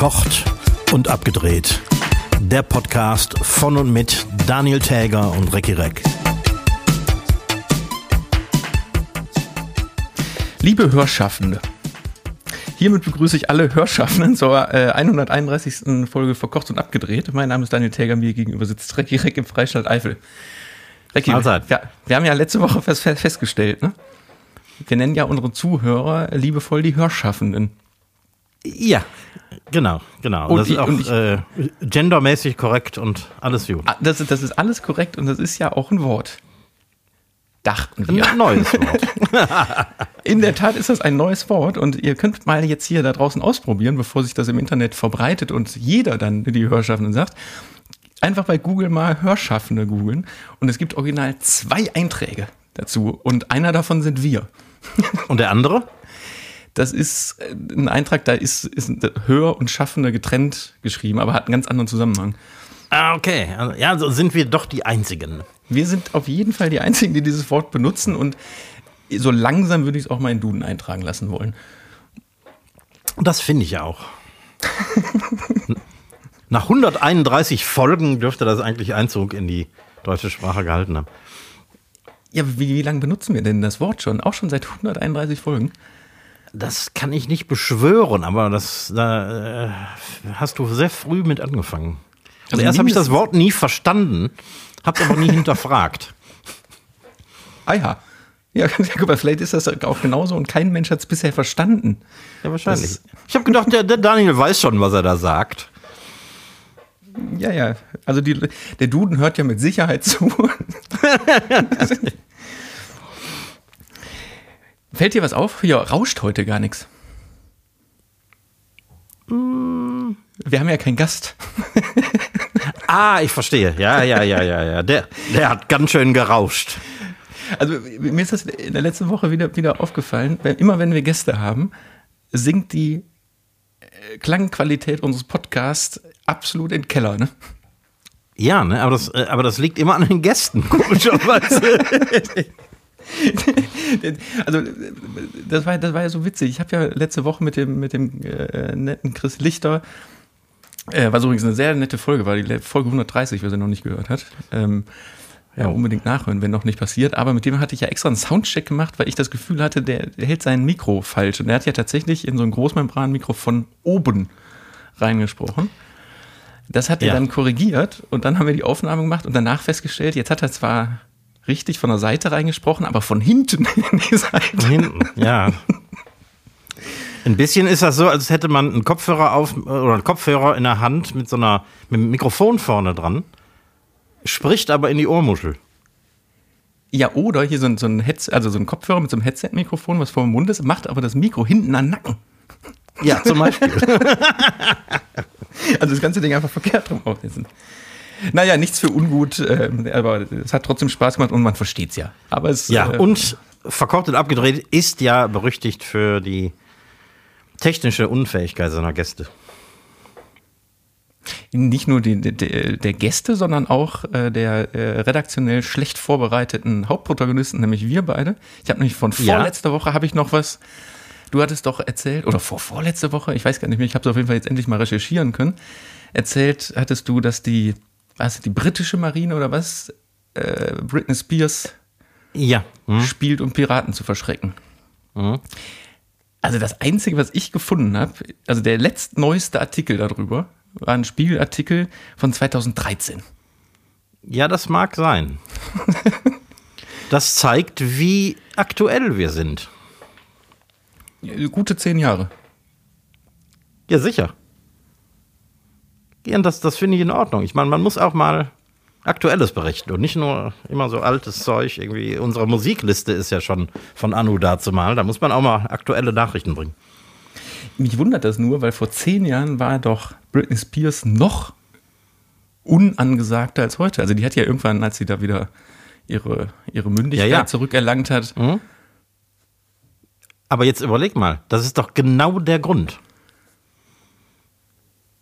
Verkocht und abgedreht. Der Podcast von und mit Daniel Täger und Recki Reck. Liebe Hörschaffende, hiermit begrüße ich alle Hörschaffenden zur äh, 131. Folge Verkocht und abgedreht. Mein Name ist Daniel Täger, mir gegenüber sitzt Recki Reck im Freistaat Eifel. Recki, wir, wir haben ja letzte Woche fest, festgestellt, ne? Wir nennen ja unsere Zuhörer liebevoll die Hörschaffenden. Ja, genau, genau. Und das ich, ist auch äh, gendermäßig korrekt und alles gut. Ah, das, das ist alles korrekt und das ist ja auch ein Wort. Dachten wir. Ein neues Wort. In der Tat ist das ein neues Wort und ihr könnt mal jetzt hier da draußen ausprobieren, bevor sich das im Internet verbreitet und jeder dann die Hörschaffenden sagt. Einfach bei Google mal Hörschaffende googeln und es gibt original zwei Einträge dazu und einer davon sind wir. Und der andere? Das ist äh, ein Eintrag, da ist, ist Hör und Schaffende getrennt geschrieben, aber hat einen ganz anderen Zusammenhang. Ah, okay. Also, ja, so sind wir doch die Einzigen. Wir sind auf jeden Fall die Einzigen, die dieses Wort benutzen und so langsam würde ich es auch mal in Duden eintragen lassen wollen. Das finde ich auch. Nach 131 Folgen dürfte das eigentlich Einzug in die deutsche Sprache gehalten haben. Ja, wie, wie lange benutzen wir denn das Wort schon? Auch schon seit 131 Folgen? Das kann ich nicht beschwören, aber das, da äh, hast du sehr früh mit angefangen. Also, also erst habe ich das Wort nie verstanden, habe es aber nie hinterfragt. Ah ja. Ja, guck mal, vielleicht ist das auch genauso und kein Mensch hat es bisher verstanden. Ja, wahrscheinlich. Das ich habe gedacht, der, der, Daniel weiß schon, was er da sagt. Ja, ja. Also die, der Duden hört ja mit Sicherheit zu. Fällt dir was auf? Hier rauscht heute gar nichts. Wir haben ja keinen Gast. ah, ich verstehe. Ja, ja, ja, ja, ja. Der, der hat ganz schön gerauscht. Also mir ist das in der letzten Woche wieder, wieder aufgefallen. Wenn, immer wenn wir Gäste haben, sinkt die äh, Klangqualität unseres Podcasts absolut in den Keller. Ne? Ja, ne? aber, das, äh, aber das liegt immer an den Gästen, komischerweise. also das war, das war ja so witzig. Ich habe ja letzte Woche mit dem, mit dem äh, netten Chris Lichter, äh, was übrigens eine sehr nette Folge war, die Folge 130, wer sie noch nicht gehört hat. Ähm, ja, unbedingt nachhören, wenn noch nicht passiert. Aber mit dem hatte ich ja extra einen Soundcheck gemacht, weil ich das Gefühl hatte, der, der hält sein Mikro falsch. Und er hat ja tatsächlich in so ein Großmembran-Mikro von oben reingesprochen. Das hat er ja. dann korrigiert und dann haben wir die Aufnahme gemacht und danach festgestellt, jetzt hat er zwar richtig von der Seite reingesprochen, aber von hinten in die Seite. Von hinten, ja. Ein bisschen ist das so, als hätte man einen Kopfhörer auf oder einen Kopfhörer in der Hand mit so einer mit einem Mikrofon vorne dran, spricht aber in die Ohrmuschel. Ja, oder hier so ein, so ein Headset, also so ein Kopfhörer mit so einem Headset-Mikrofon, was vor dem Mund ist, macht aber das Mikro hinten an den Nacken. Ja, zum Beispiel. also das ganze Ding einfach verkehrt rum aufsetzen. Naja, nichts für ungut, äh, aber es hat trotzdem Spaß gemacht und man versteht es ja. Aber es, ja, äh, und verkocht und abgedreht ist ja berüchtigt für die technische Unfähigkeit seiner Gäste. Nicht nur die, die, der Gäste, sondern auch äh, der äh, redaktionell schlecht vorbereiteten Hauptprotagonisten, nämlich wir beide. Ich habe nämlich von vorletzter ja. Woche habe ich noch was. Du hattest doch erzählt, oder vor vorletzte Woche, ich weiß gar nicht mehr, ich habe es auf jeden Fall jetzt endlich mal recherchieren können. Erzählt hattest du, dass die was, die britische Marine oder was, äh, Britney Spears ja. Hm. spielt, um Piraten zu verschrecken. Hm. Also das Einzige, was ich gefunden habe, also der letztneueste Artikel darüber, war ein Spiegelartikel von 2013. Ja, das mag sein. das zeigt, wie aktuell wir sind. Gute zehn Jahre. Ja, sicher. Ja, das, das finde ich in Ordnung. Ich meine, man muss auch mal Aktuelles berichten und nicht nur immer so altes Zeug. Irgendwie unsere Musikliste ist ja schon von Anu dazu mal. Da muss man auch mal aktuelle Nachrichten bringen. Mich wundert das nur, weil vor zehn Jahren war doch Britney Spears noch unangesagter als heute. Also die hat ja irgendwann, als sie da wieder ihre, ihre Mündigkeit ja, ja. zurückerlangt hat. Mhm. Aber jetzt überleg mal, das ist doch genau der Grund.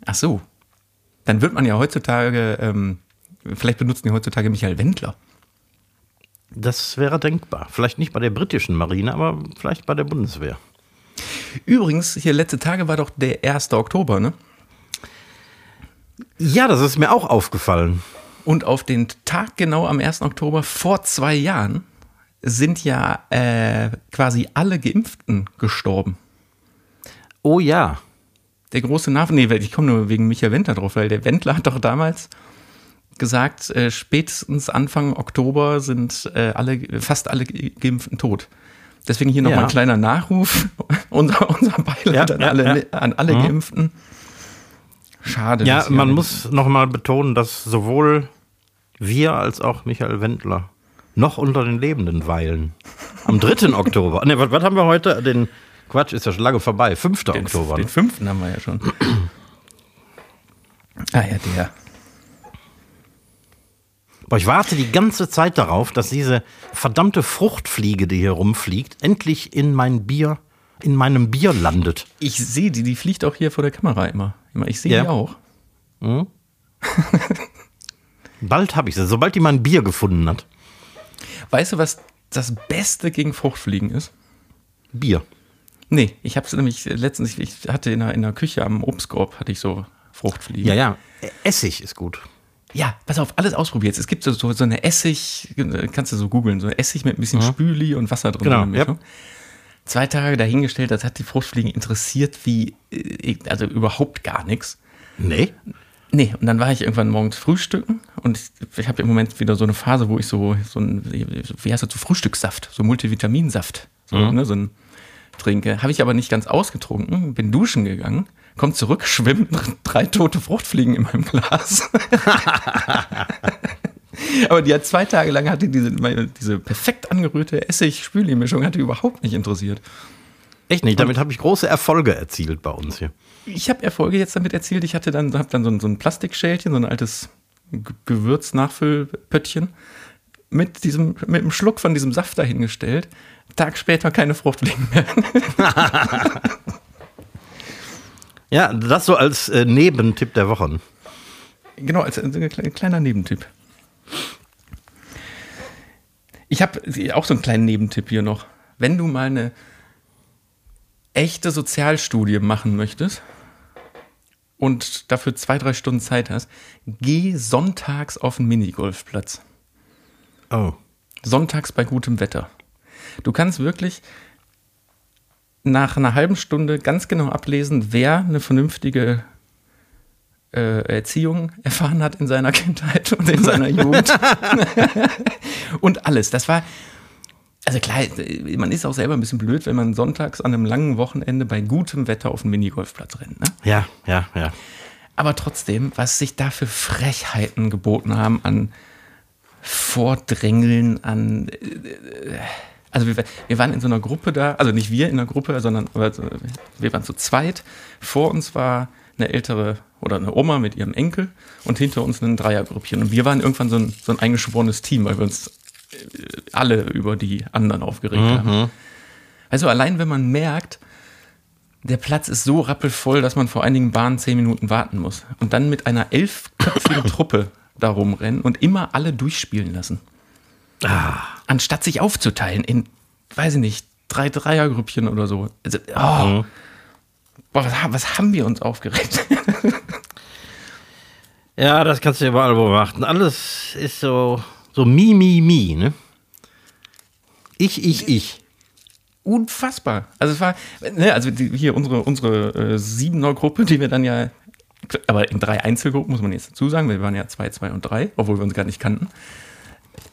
Ach so dann wird man ja heutzutage, ähm, vielleicht benutzen die heutzutage Michael Wendler. Das wäre denkbar. Vielleicht nicht bei der britischen Marine, aber vielleicht bei der Bundeswehr. Übrigens, hier letzte Tage war doch der 1. Oktober, ne? Ja, das ist mir auch aufgefallen. Und auf den Tag genau am 1. Oktober vor zwei Jahren sind ja äh, quasi alle Geimpften gestorben. Oh ja. Der große Nachwuchs, nee, ich komme nur wegen Michael Wendler drauf, weil der Wendler hat doch damals gesagt, äh, spätestens Anfang Oktober sind äh, alle, fast alle Geimpften tot. Deswegen hier nochmal Ja. ein kleiner Nachruf. unser, unser Beileid Ja, an ja, alle, an alle Mhm. Geimpften. Schade. Ja, man muss nochmal betonen, dass sowohl wir als auch Michael Wendler noch unter den Lebenden weilen. Am 3. Oktober. Ne, was, was haben wir heute? Den Quatsch ist ja schon lange vorbei. 5. den, Oktober. ne? den fünften haben wir ja schon. ah ja, der. Boah, ich warte die ganze Zeit darauf, dass diese verdammte Fruchtfliege, die hier rumfliegt, endlich in mein Bier, in meinem Bier landet. Ich sehe die, die fliegt auch hier vor der Kamera immer. Ich sehe Ja. die auch. Bald habe ich sie, sobald die mein Bier gefunden hat. Weißt du, was das Beste gegen Fruchtfliegen ist? Bier. Nee, ich habe es nämlich letztens, ich hatte in der, in der Küche am Obstkorb, hatte ich so Fruchtfliegen. Ja, ja. Essig ist gut. Ja, pass auf, alles ausprobiert. Es gibt so, so, so eine Essig, kannst du so googeln, so Essig mit ein bisschen Spüli und Wasser drin. Genau, Mischung. Zwei Tage dahingestellt, das hat die Fruchtfliegen interessiert wie, äh, also überhaupt gar nichts. Nee. Nee, und dann war ich irgendwann morgens frühstücken und ich, ich habe im Moment wieder so eine Phase, wo ich so, so ein, wie heißt das, so Frühstückssaft, so Multivitaminsaft, so, ne, so ein trinke. Habe ich aber nicht ganz ausgetrunken, bin duschen gegangen, komm zurück, schwimmen drei tote Fruchtfliegen in meinem Glas. aber die hat zwei Tage lang hatte diese, diese perfekt angerührte Essig-Spüli-Mischung hatte überhaupt nicht interessiert. Echt nicht. Damit habe ich große Erfolge erzielt bei uns hier. Ich habe Erfolge jetzt damit erzielt. Ich hatte dann, hab dann so ein, so ein Plastikschälchen, so ein altes Gewürznachfüllpöttchen mit diesem, mit einem Schluck von diesem Saft dahingestellt. Tag später keine Fruchtfliegen mehr. Ja, das so als äh, Nebentipp der Wochen. genau, als kle- kleiner Nebentipp. Ich habe auch so einen kleinen Nebentipp hier noch. Wenn du mal eine echte Sozialstudie machen möchtest und dafür zwei, drei Stunden Zeit hast, geh sonntags auf den Minigolfplatz. Oh. Sonntags bei gutem Wetter. Du kannst wirklich nach einer halben Stunde ganz genau ablesen, wer eine vernünftige äh, Erziehung erfahren hat in seiner Kindheit und in seiner Jugend. und alles. Das war, also klar, man ist auch selber ein bisschen blöd, wenn man sonntags an einem langen Wochenende bei gutem Wetter auf den Minigolfplatz rennt. Ne? Ja, ja, ja. Aber trotzdem, was sich da für Frechheiten geboten haben an Vordrängeln, an. äh, Also, wir, wir waren in so einer Gruppe da, also nicht wir in der Gruppe, sondern wir waren zu zweit. Vor uns war eine ältere oder eine Oma mit ihrem Enkel und hinter uns ein Dreiergrüppchen. Und wir waren irgendwann so ein, so ein eingeschworenes Team, weil wir uns äh, alle über die anderen aufgeregt haben. Also, allein wenn man merkt, der Platz ist so rappelvoll, dass man vor einigen Bahnen zehn Minuten warten muss. Und dann mit einer elfköpfigen Truppe da rumrennen und immer alle durchspielen lassen. Anstatt sich aufzuteilen in, weiß ich nicht, drei Dreiergrüppchen oder so. Also, oh. Boah, was, was haben wir uns aufgeregt? Ja, das kannst du überall beobachten. Alles ist so, so mi, mi, mi, ne? Ich, ich, ich. Unfassbar. Also es war, ne, also die, hier unsere, unsere äh, Siebener Gruppe, die wir dann ja, aber in drei Einzelgruppen muss man jetzt dazu sagen, wir waren ja zwei, zwei und drei, obwohl wir uns gar nicht kannten.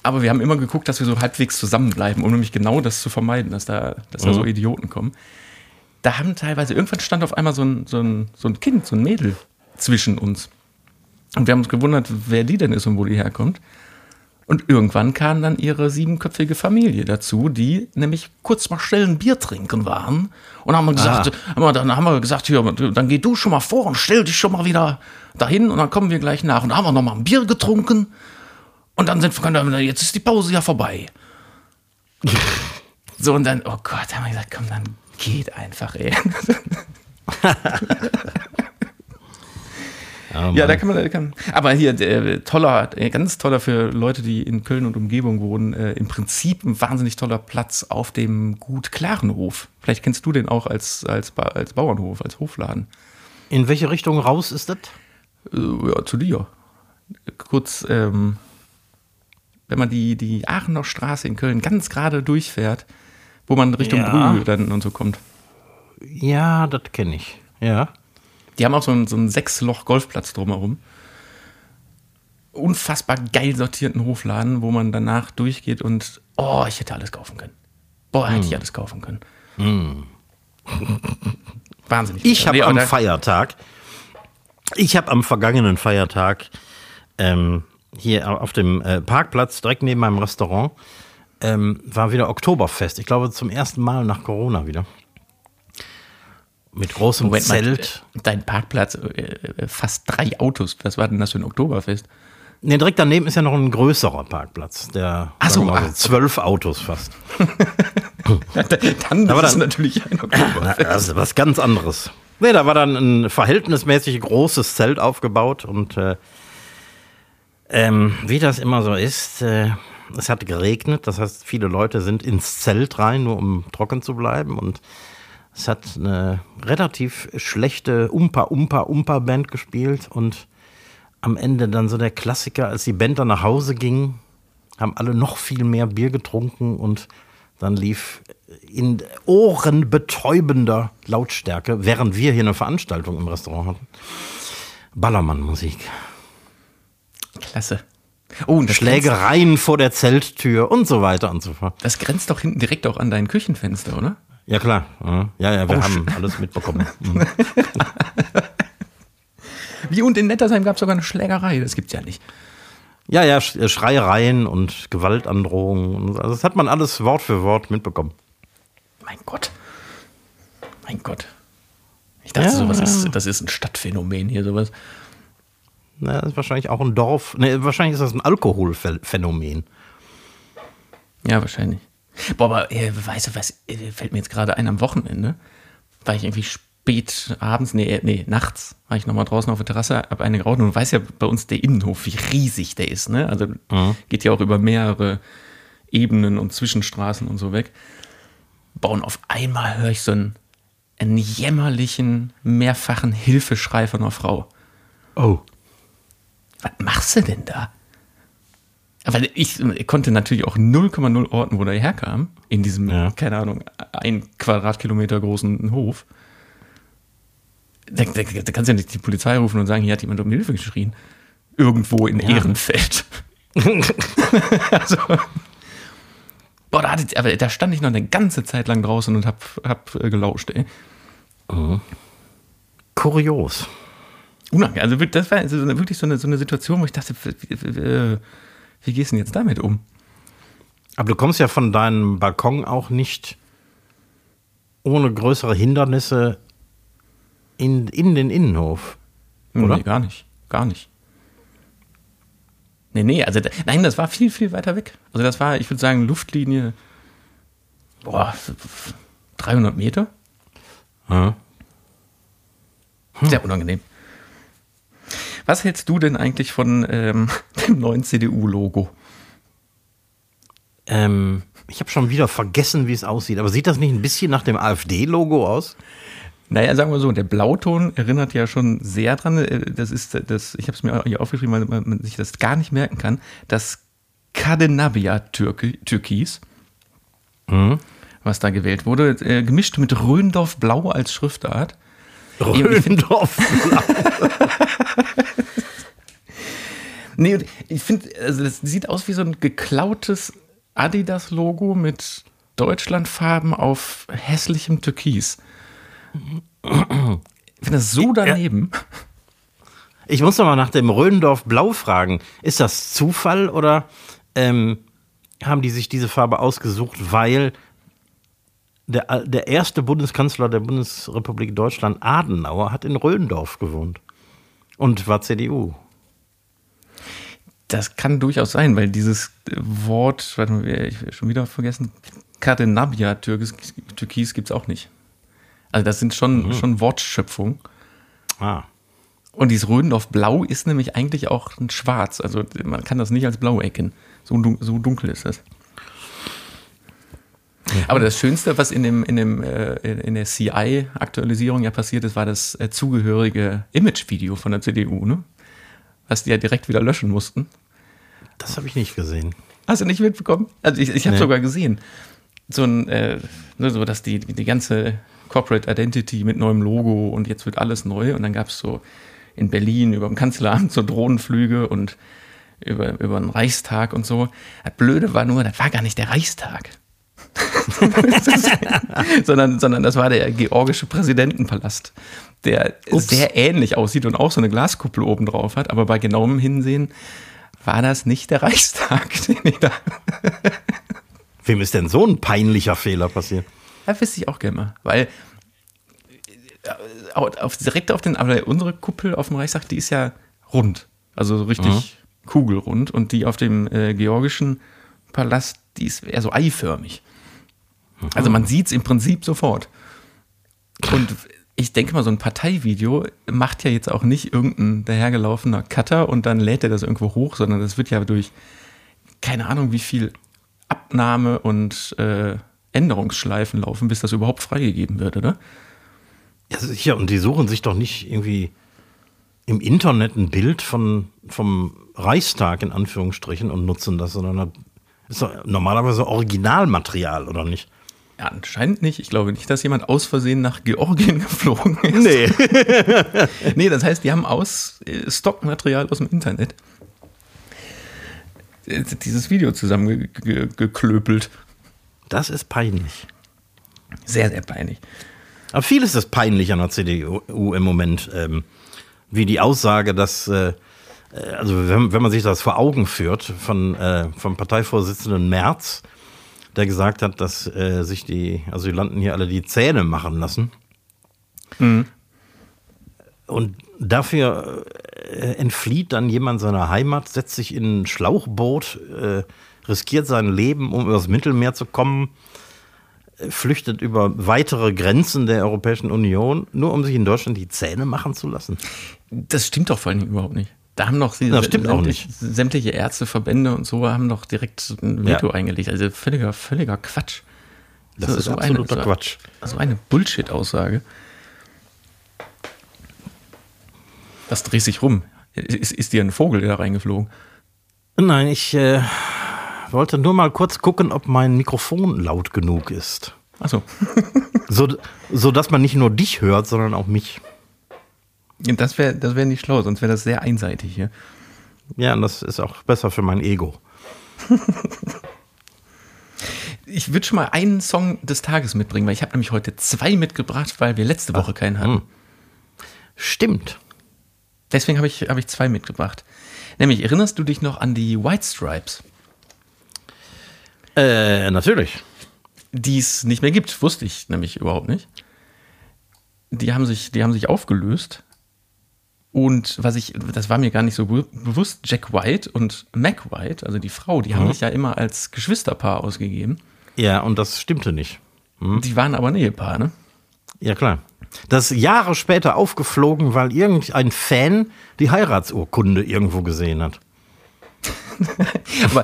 Aber wir haben immer geguckt, dass wir so halbwegs zusammenbleiben, um nämlich genau das zu vermeiden, dass da, dass da so Idioten kommen. Da haben teilweise, irgendwann stand auf einmal so ein, so, ein, so ein Kind, so ein Mädel zwischen uns. Und wir haben uns gewundert, wer die denn ist und wo die herkommt. Und irgendwann kam dann ihre siebenköpfige Familie dazu, die nämlich kurz mal schnell ein Bier trinken waren. Und haben wir gesagt, haben wir, dann haben wir gesagt, hier, dann geh du schon mal vor und stell dich schon mal wieder dahin und dann kommen wir gleich nach. Und da haben wir noch mal ein Bier getrunken. Und dann sind wir, jetzt ist die Pause ja vorbei. so, und dann, oh Gott, haben wir gesagt, komm, dann geht einfach, ey. Ja, da kann man, da kann, aber hier, äh, toller, äh, ganz toller für Leute, die in Köln und Umgebung wohnen, äh, im Prinzip ein wahnsinnig toller Platz auf dem Gut Klarenhof. Vielleicht kennst du den auch als, als, Ba- als Bauernhof, als Hofladen. In welche Richtung raus ist das? Äh, ja, zu dir. Kurz, ähm, wenn man die, die Aachener Straße in Köln ganz gerade durchfährt, wo man Richtung Ja. Brühl dann und so kommt. Ja, das kenne ich. Ja. Die haben auch so einen, so einen Sechs-Loch-Golfplatz drumherum. Unfassbar geil sortierten Hofladen, wo man danach durchgeht und, oh, ich hätte alles kaufen können. Boah, hätte ich alles kaufen können. Wahnsinnig. Ich habe Nee, am Feiertag, ich habe am vergangenen Feiertag ähm, hier auf dem äh, Parkplatz direkt neben meinem Restaurant ähm, war wieder Oktoberfest. Ich glaube zum ersten Mal nach Corona wieder. Mit großem Moment Zelt. dein Parkplatz, äh, äh, fast drei Autos. Was war denn das für ein Oktoberfest? Nee, direkt daneben ist ja noch ein größerer Parkplatz. Der Ach so, mal ah. zwölf Autos fast. Dann es dann- natürlich ein Oktoberfest. Das ist was ganz anderes. Nee, da war dann ein verhältnismäßig großes Zelt aufgebaut und äh, ähm, wie das immer so ist, äh, es hat geregnet, das heißt, viele Leute sind ins Zelt rein, nur um trocken zu bleiben. Und es hat eine relativ schlechte Umpa-Umpa-Umpa-Band gespielt. Und am Ende dann so der Klassiker, als die Band dann nach Hause ging, haben alle noch viel mehr Bier getrunken. Und dann lief in ohrenbetäubender Lautstärke, während wir hier eine Veranstaltung im Restaurant hatten, Ballermann-Musik. Klasse. Oh, und das grenzt, Schlägereien vor der Zelttür und so weiter und so fort. das grenzt doch hinten direkt auch an dein Küchenfenster, oder? Ja, klar. Ja, ja, wir Oh, haben alles mitbekommen. Mhm. Wie und in Nettersheim gab es sogar eine Schlägerei. Das gibt's ja nicht. Ja, ja, Sch- Schreiereien und Gewaltandrohungen. Also das hat man alles Wort für Wort mitbekommen. Mein Gott. Mein Gott. Ich dachte, Ja, sowas ja. ist, das ist ein Stadtphänomen hier, sowas. Na, das ist wahrscheinlich auch ein Dorf. Ne, wahrscheinlich ist das ein Alkoholphänomen. Ja, wahrscheinlich. Boah, aber äh, weißt du was, äh, fällt mir jetzt gerade ein am Wochenende, war ich irgendwie spät abends, nee, äh, nee, nachts, war ich nochmal draußen auf der Terrasse, hab eine geraucht und du weißt ja bei uns der Innenhof, wie riesig der ist, ne? Also geht ja auch über mehrere Ebenen und Zwischenstraßen und so weg. Boah, und auf einmal höre ich so einen, einen jämmerlichen, mehrfachen Hilfeschrei von einer Frau. Oh. Was machst du denn da? Weil ich konnte natürlich auch 0,0 orten, wo der herkam. In diesem, Ja. keine Ahnung, ein Quadratkilometer großen Hof. Da, da, da kannst du ja nicht die Polizei rufen und sagen, hier hat jemand um Hilfe geschrien. Irgendwo in Ja. Ehrenfeld. also, boah, da, hatte, aber da stand ich noch eine ganze Zeit lang draußen und hab, hab äh, gelauscht, ey. Kurios. Unangenehm. Also das war wirklich so eine, so eine Situation, wo ich dachte, wie, wie, gehst du denn jetzt damit um? Aber du kommst ja von deinem Balkon auch nicht ohne größere Hindernisse in, in den Innenhof. Oder? Nee, gar nicht. Gar nicht. Nee, nee, also nein, das war viel, viel weiter weg. Also das war, ich würde sagen, Luftlinie, boah, 300 Meter. Ja. Sehr unangenehm. Was hältst du denn eigentlich von ähm, dem neuen CDU-Logo? Ähm, ich habe schon wieder vergessen, wie es aussieht. Aber sieht das nicht ein bisschen nach dem AfD-Logo aus? Naja, sagen wir so, der Blauton erinnert ja schon sehr dran. äh, Das ist das, ich habe es mir hier aufgeschrieben, weil man sich das gar nicht merken kann. Das Cadenabia-Türkis, was da gewählt wurde, äh, gemischt mit Röndorf-Blau als Schriftart. Röndorf. Nee, und ich finde, also das sieht aus wie so ein geklautes Adidas-Logo mit Deutschlandfarben auf hässlichem Türkis. Ich finde das so daneben. Ich muss noch mal nach dem Röndorf Blau fragen. Ist das Zufall oder ähm, haben die sich diese Farbe ausgesucht, weil der, der erste Bundeskanzler der Bundesrepublik Deutschland, Adenauer, hat in Röndorf gewohnt und war CDU. Das kann durchaus sein, weil dieses Wort, warte mal, ich schon wieder vergessen, Cadenabia Türkis, Türkis gibt es auch nicht. Also das sind schon, schon Wortschöpfungen. Ah. Und dieses Rödendorf Blau ist nämlich eigentlich auch ein Schwarz. Also man kann das nicht als Blau erkennen. So, dun so dunkel ist das. Aber das Schönste, was in, dem, in, dem, äh, in der CI-Aktualisierung ja passiert ist, war das äh, zugehörige Image-Video von der CDU. Ne? was die ja direkt wieder löschen mussten. Das habe ich nicht gesehen. Hast du nicht mitbekommen? Also ich, ich habe Nee. sogar gesehen. So ein, äh, ne, so dass die, die ganze Corporate Identity mit neuem Logo und jetzt wird alles neu. Und dann gab es so in Berlin über dem Kanzleramt so Drohnenflüge und über, über den Reichstag und so. Das Blöde war nur, das war gar nicht der Reichstag. sondern, sondern das war der georgische Präsidentenpalast, der Ups. sehr ähnlich aussieht und auch so eine Glaskuppel oben drauf hat. Aber bei genauem Hinsehen war das nicht der Reichstag, den ich da Wem ist denn so ein peinlicher Fehler passiert? Ja, wüsste ich auch gerne mal. Weil äh, auf, direkt auf den, aber unsere Kuppel auf dem Reichstag, die ist ja rund. Also so richtig kugelrund. Und die auf dem äh, georgischen Palast, die ist eher so eiförmig. Also man sieht es im Prinzip sofort. Und ich denke mal, so ein Parteivideo macht ja jetzt auch nicht irgendein dahergelaufener Cutter und dann lädt er das irgendwo hoch, sondern das wird ja durch keine Ahnung, wie viel Abnahme und äh, Änderungsschleifen laufen, bis das überhaupt freigegeben wird, oder? Ja, sicher. Und die suchen sich doch nicht irgendwie im Internet ein Bild von, vom Reichstag in Anführungsstrichen und nutzen das, sondern das ist doch normalerweise Originalmaterial, oder nicht? Ja, anscheinend nicht. Ich glaube nicht, dass jemand aus Versehen nach Georgien geflogen ist. Nee. Nee, das heißt, die haben aus äh, Stockmaterial aus dem Internet äh, dieses Video zusammengeklöpelt. Das ist peinlich. Sehr, sehr peinlich. Aber vieles ist peinlich an der CDU im Moment. Ähm, wie die Aussage, dass, äh, äh, also wenn, wenn man sich das vor Augen führt, von, äh, vom Parteivorsitzenden Merz, der gesagt hat, dass äh, sich die Asylanten hier alle die Zähne machen lassen. Und dafür äh, entflieht dann jemand seiner Heimat, setzt sich in ein Schlauchboot, äh, riskiert sein Leben, um übers Mittelmeer zu kommen, äh, flüchtet über weitere Grenzen der Europäischen Union, nur um sich in Deutschland die Zähne machen zu lassen. Das stimmt doch vor allen Dingen überhaupt nicht. Da haben diese Das stimmt auch sämtliche, sämtliche Ärzteverbände und so haben doch direkt ein Veto Ja. eingelegt. Also völliger, völliger Quatsch. Das ist so absoluter eine, Quatsch. So, so eine Bullshit-Aussage. Was dreht sich rum? Ist, ist dir ein Vogel da reingeflogen? Nein, ich äh, wollte nur mal kurz gucken, ob mein Mikrofon laut genug ist. Achso. So, so dass man nicht nur dich hört, sondern auch mich. Das wäre das wär nicht schlau, sonst wäre das sehr einseitig hier. Ja, und das ist auch besser für mein Ego. Ich würde schon mal einen Song des Tages mitbringen, weil ich habe nämlich heute zwei mitgebracht, weil wir letzte Woche keinen hatten. Stimmt. Deswegen habe ich, hab ich zwei mitgebracht. Nämlich, erinnerst du dich noch an die White Stripes, Äh, natürlich. die es nicht mehr gibt? Wusste ich nämlich überhaupt nicht. Die haben sich, die haben sich aufgelöst. Und was ich, das war mir gar nicht so be- bewusst, Jack White und Mac White, also die Frau, die haben sich ja immer als Geschwisterpaar ausgegeben. Ja, und das stimmte nicht. Die waren aber ein Ehepaar, ne? Ja, klar. Das ist Jahre später aufgeflogen, weil irgendein Fan die Heiratsurkunde irgendwo gesehen hat. Aber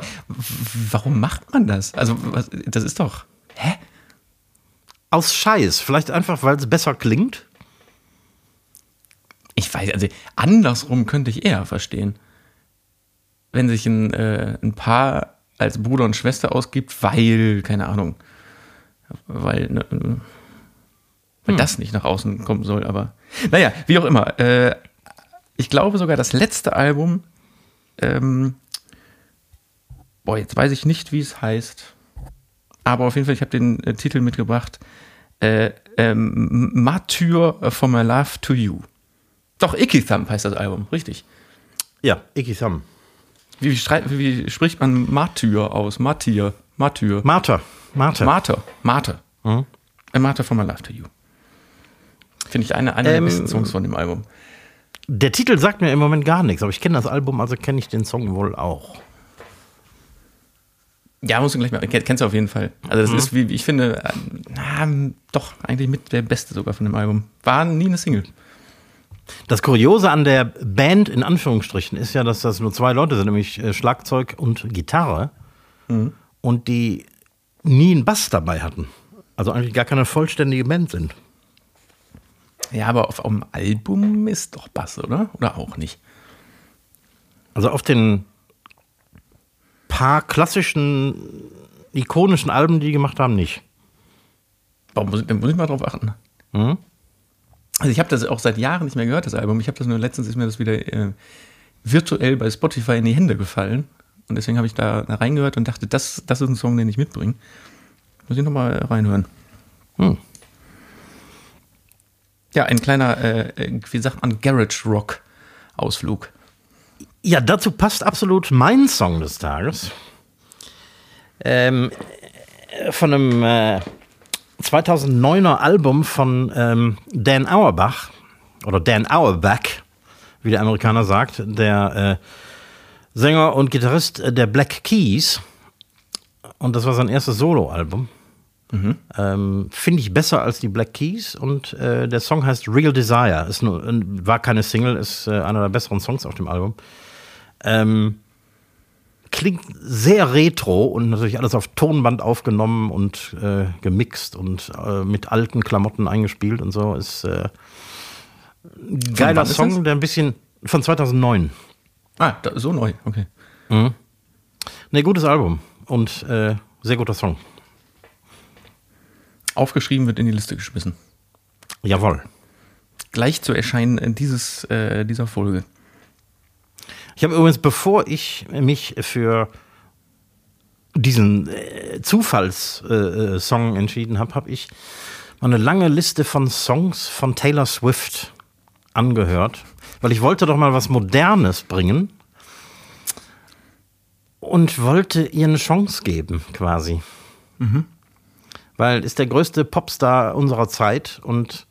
warum macht man das? Also, das ist doch. Hä? Aus Scheiß. Vielleicht einfach, weil es besser klingt. Ich weiß, also andersrum könnte ich eher verstehen. Wenn sich ein, äh, ein Paar als Bruder und Schwester ausgibt, weil, keine Ahnung, weil, ne, äh, weil das nicht nach außen kommen soll, aber naja, wie auch immer. Äh, ich glaube sogar das letzte Album, ähm, boah, jetzt weiß ich nicht, wie es heißt, aber auf jeden Fall, ich habe den äh, Titel mitgebracht, äh, ähm, Martyr from my love to you. Doch, Icky Thump heißt das Album, richtig. Ja, Icky Thumb. Wie, wie, wie spricht man Martyr aus? Martyr, Martyr. Martha. Martha. Martyr, Martyr. Mhm. A Martyr from my love to you. Finde ich eine, eine der Ähm, besten Songs von dem Album. Der Titel sagt mir im Moment gar nichts, aber ich kenne das Album, also kenne ich den Song wohl auch. Ja, musst du gleich mal, kenn- kennst du auf jeden Fall. Also das ist, wie ich finde, äh, na, doch eigentlich mit der beste sogar von dem Album. War nie eine Single. Das Kuriose an der Band in Anführungsstrichen ist ja, dass das nur zwei Leute sind, nämlich äh, Schlagzeug und Gitarre. Und die nie einen Bass dabei hatten. Also eigentlich gar keine vollständige Band sind. Ja, aber auf, dem Album ist doch Bass, oder? Oder auch nicht? Also auf den paar klassischen, ikonischen Alben, die die gemacht haben, nicht. Warum muss, dann muss ich mal drauf achten. Hm? Also ich habe das auch seit Jahren nicht mehr gehört, das Album. Ich habe das nur letztens ist mir das wieder äh, virtuell bei Spotify in die Hände gefallen. Und deswegen habe ich da reingehört und dachte, das, das ist ein Song, den ich mitbringe. Muss ich nochmal reinhören. Hm. Ja, ein kleiner, äh, wie sagt man, Garage Rock Ausflug. Ja, dazu passt absolut mein Song des Tages. Ähm, äh, von einem äh, 2009er Album von ähm, Dan Auerbach oder Dan Auerbach, wie der Amerikaner sagt, der äh, Sänger und Gitarrist der Black Keys. Und das war sein erstes Soloalbum. Mhm. Ähm, Finde ich besser als die Black Keys und äh, der Song heißt Real Desire. Ist nur, war keine Single, ist äh, einer der besseren Songs auf dem Album. Ähm, klingt sehr retro und natürlich alles auf Tonband aufgenommen und äh, gemixt und äh, mit alten Klamotten eingespielt und so. Ist äh, ein geiler Song, das? der ein bisschen von 2009. Ah, da, so neu, okay. Mhm. Ne, gutes Album und äh, sehr guter Song. Aufgeschrieben wird in die Liste geschmissen. Jawohl. Gleich zu erscheinen in dieses, äh, dieser Folge. Ich habe übrigens, bevor ich mich für diesen äh, Zufallssong äh, Song entschieden habe, habe ich mal eine lange Liste von Songs von Taylor Swift angehört, weil ich wollte doch mal was Modernes bringen und wollte ihr eine Chance geben, quasi. Weil ist der größte Popstar unserer Zeit und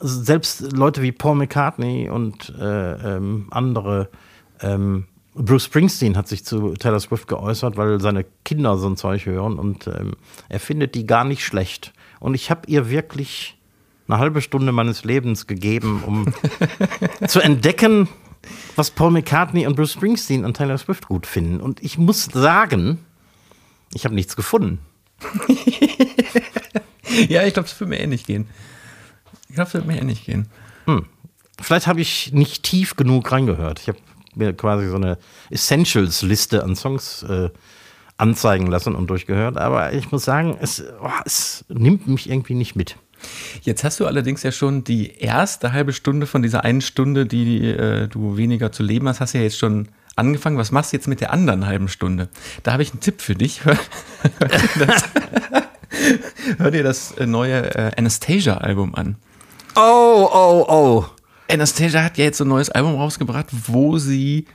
selbst Leute wie Paul McCartney und äh, ähm, andere, ähm, Bruce Springsteen hat sich zu Taylor Swift geäußert, weil seine Kinder so ein Zeug hören und ähm, er findet die gar nicht schlecht. Und ich habe ihr wirklich eine halbe Stunde meines Lebens gegeben, um zu entdecken, was Paul McCartney und Bruce Springsteen an Taylor Swift gut finden. Und ich muss sagen, ich habe nichts gefunden. Ja, ich glaube, es wird mir ähnlich gehen. Ich glaube, es wird mir ähnlich gehen. Vielleicht habe ich nicht tief genug reingehört. Ich habe mir quasi so eine Essentials-Liste an Songs äh, anzeigen lassen und durchgehört. Aber ich muss sagen, es, oh, es nimmt mich irgendwie nicht mit. Jetzt hast du allerdings ja schon die erste halbe Stunde von dieser einen Stunde, die äh, du weniger zu leben hast, hast ja jetzt schon angefangen. Was machst du jetzt mit der anderen halben Stunde? Da habe ich einen Tipp für dich. Hör, hör, dir, das, hör dir das äh, neue äh, Anastasia-Album an. Oh, oh, oh. Anastasia hat ja jetzt so ein neues Album rausgebracht, wo sie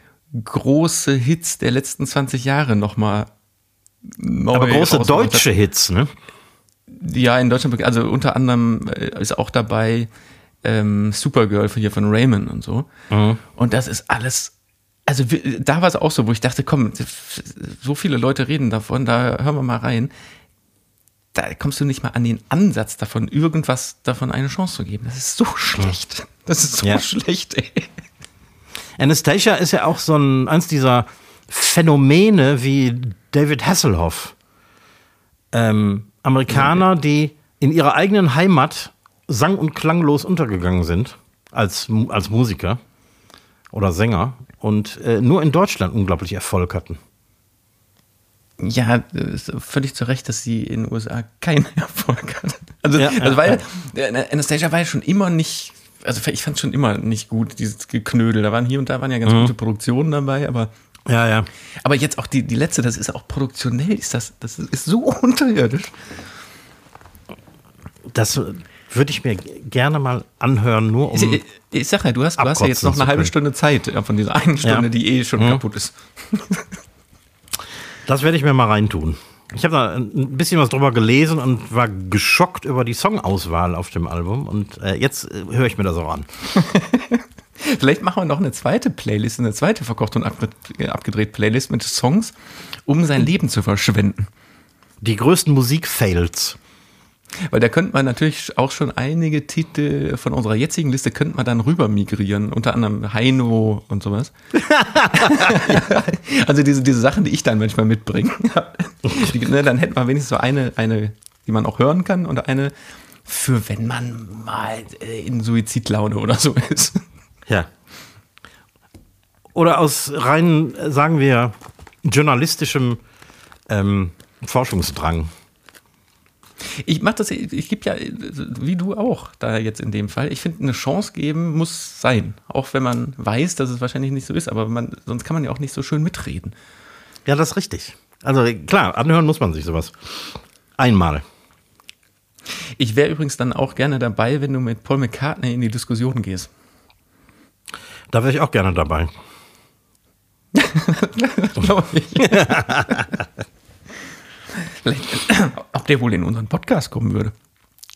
große Hits der letzten 20 Jahre nochmal neu Aber große hat. deutsche Hits, ne? Ja, in Deutschland, also unter anderem äh, ist auch dabei ähm, Supergirl von hier von Raymond und so. Und das ist alles, also da war es auch so, wo ich dachte, komm, so viele Leute reden davon, da hören wir mal rein. Da kommst du nicht mal an den Ansatz davon, irgendwas davon eine Chance zu geben. Das ist so schlecht. Das ist so Ja. schlecht, ey. Anastasia ist ja auch so ein, eins dieser Phänomene wie David Hasselhoff. Ähm, Amerikaner, die in ihrer eigenen Heimat sang- und klanglos untergegangen sind als, als Musiker oder Sänger und äh, nur in Deutschland unglaublich Erfolg hatten. Ja, völlig zu Recht, dass sie in den USA keinen Erfolg hat. Also, Ja, also ja, weil äh, Anastasia war ja schon immer nicht, also ich fand es schon immer nicht gut, dieses Geknödel. Da waren hier und da waren ja ganz gute Produktionen dabei, aber, Ja, ja. aber jetzt auch die, die letzte, das ist auch produktionell, ist das, das ist so unterirdisch. Das äh, würde ich mir gerne mal anhören, nur um. ich, ich sag ja, du hast, du hast ja jetzt noch eine halbe. Stunde Zeit ja, von dieser einen Stunde, Ja. die eh schon Mhm. kaputt ist. Das werde ich mir mal reintun. Ich habe da ein bisschen was drüber gelesen und war geschockt über die Songauswahl auf dem Album. Und äh, jetzt äh, höre ich mir das auch an. Vielleicht machen wir noch eine zweite Playlist, eine zweite verkocht und abgedreht, äh, abgedreht Playlist mit Songs, um sein Leben zu verschwenden. Die größten Musik-Fails. Weil da könnte man natürlich auch schon einige Titel von unserer jetzigen Liste könnte man dann rüber migrieren, unter anderem Heino und sowas. also diese, diese Sachen, die ich dann manchmal mitbringe. die, ne, dann hätten wir wenigstens so eine, eine, die man auch hören kann und eine für wenn man mal äh, in Suizidlaune oder so ist. Ja. oder aus rein, sagen wir, journalistischem ähm, Forschungsdrang? Ich mache das, ich, ich gebe ja, wie du auch, da jetzt in dem Fall. Ich finde, eine Chance geben muss sein. Auch wenn man weiß, dass es wahrscheinlich nicht so ist, aber man, sonst kann man ja auch nicht so schön mitreden. Ja, das ist richtig. Also klar, anhören muss man sich sowas. Einmal. Ich wäre übrigens dann auch gerne dabei, wenn du mit Paul McCartney in die Diskussion gehst. Da wäre ich auch gerne dabei. Glaube ich. Vielleicht, ob der wohl in unseren Podcast kommen würde.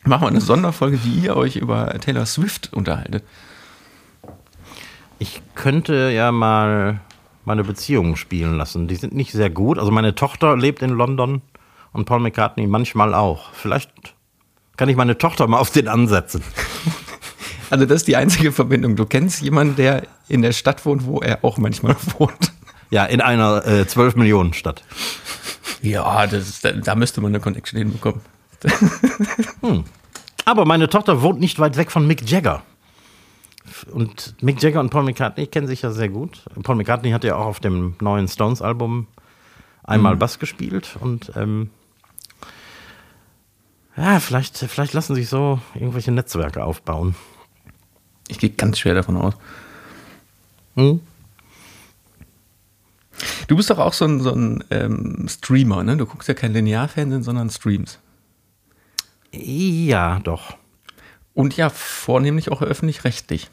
Machen wir eine Sonderfolge, wie ihr euch über Taylor Swift unterhaltet. Ich könnte ja mal meine Beziehungen spielen lassen. Die sind nicht sehr gut. Also meine Tochter lebt in London und Paul McCartney manchmal auch. Vielleicht kann ich meine Tochter mal auf den ansetzen. Also das ist die einzige Verbindung. Du kennst jemanden, der in der Stadt wohnt, wo er auch manchmal wohnt. Ja, in einer äh, 12 Millionen Stadt. Ja, das, da, da müsste man eine Connection hinbekommen. Hm. Aber meine Tochter wohnt nicht weit weg von Mick Jagger. Und Mick Jagger und Paul McCartney kennen sich ja sehr gut. Paul McCartney hat ja auch auf dem neuen Stones-Album einmal mhm. Bass gespielt und ähm, ja, vielleicht, vielleicht lassen sich so irgendwelche Netzwerke aufbauen. Ich gehe ganz schwer davon aus. Hm? Du bist doch auch so ein, so ein ähm, Streamer, ne? Du guckst ja kein Linearfernsehen, sondern Streams. Ja, doch. Und ja, vornehmlich auch öffentlich-rechtlich.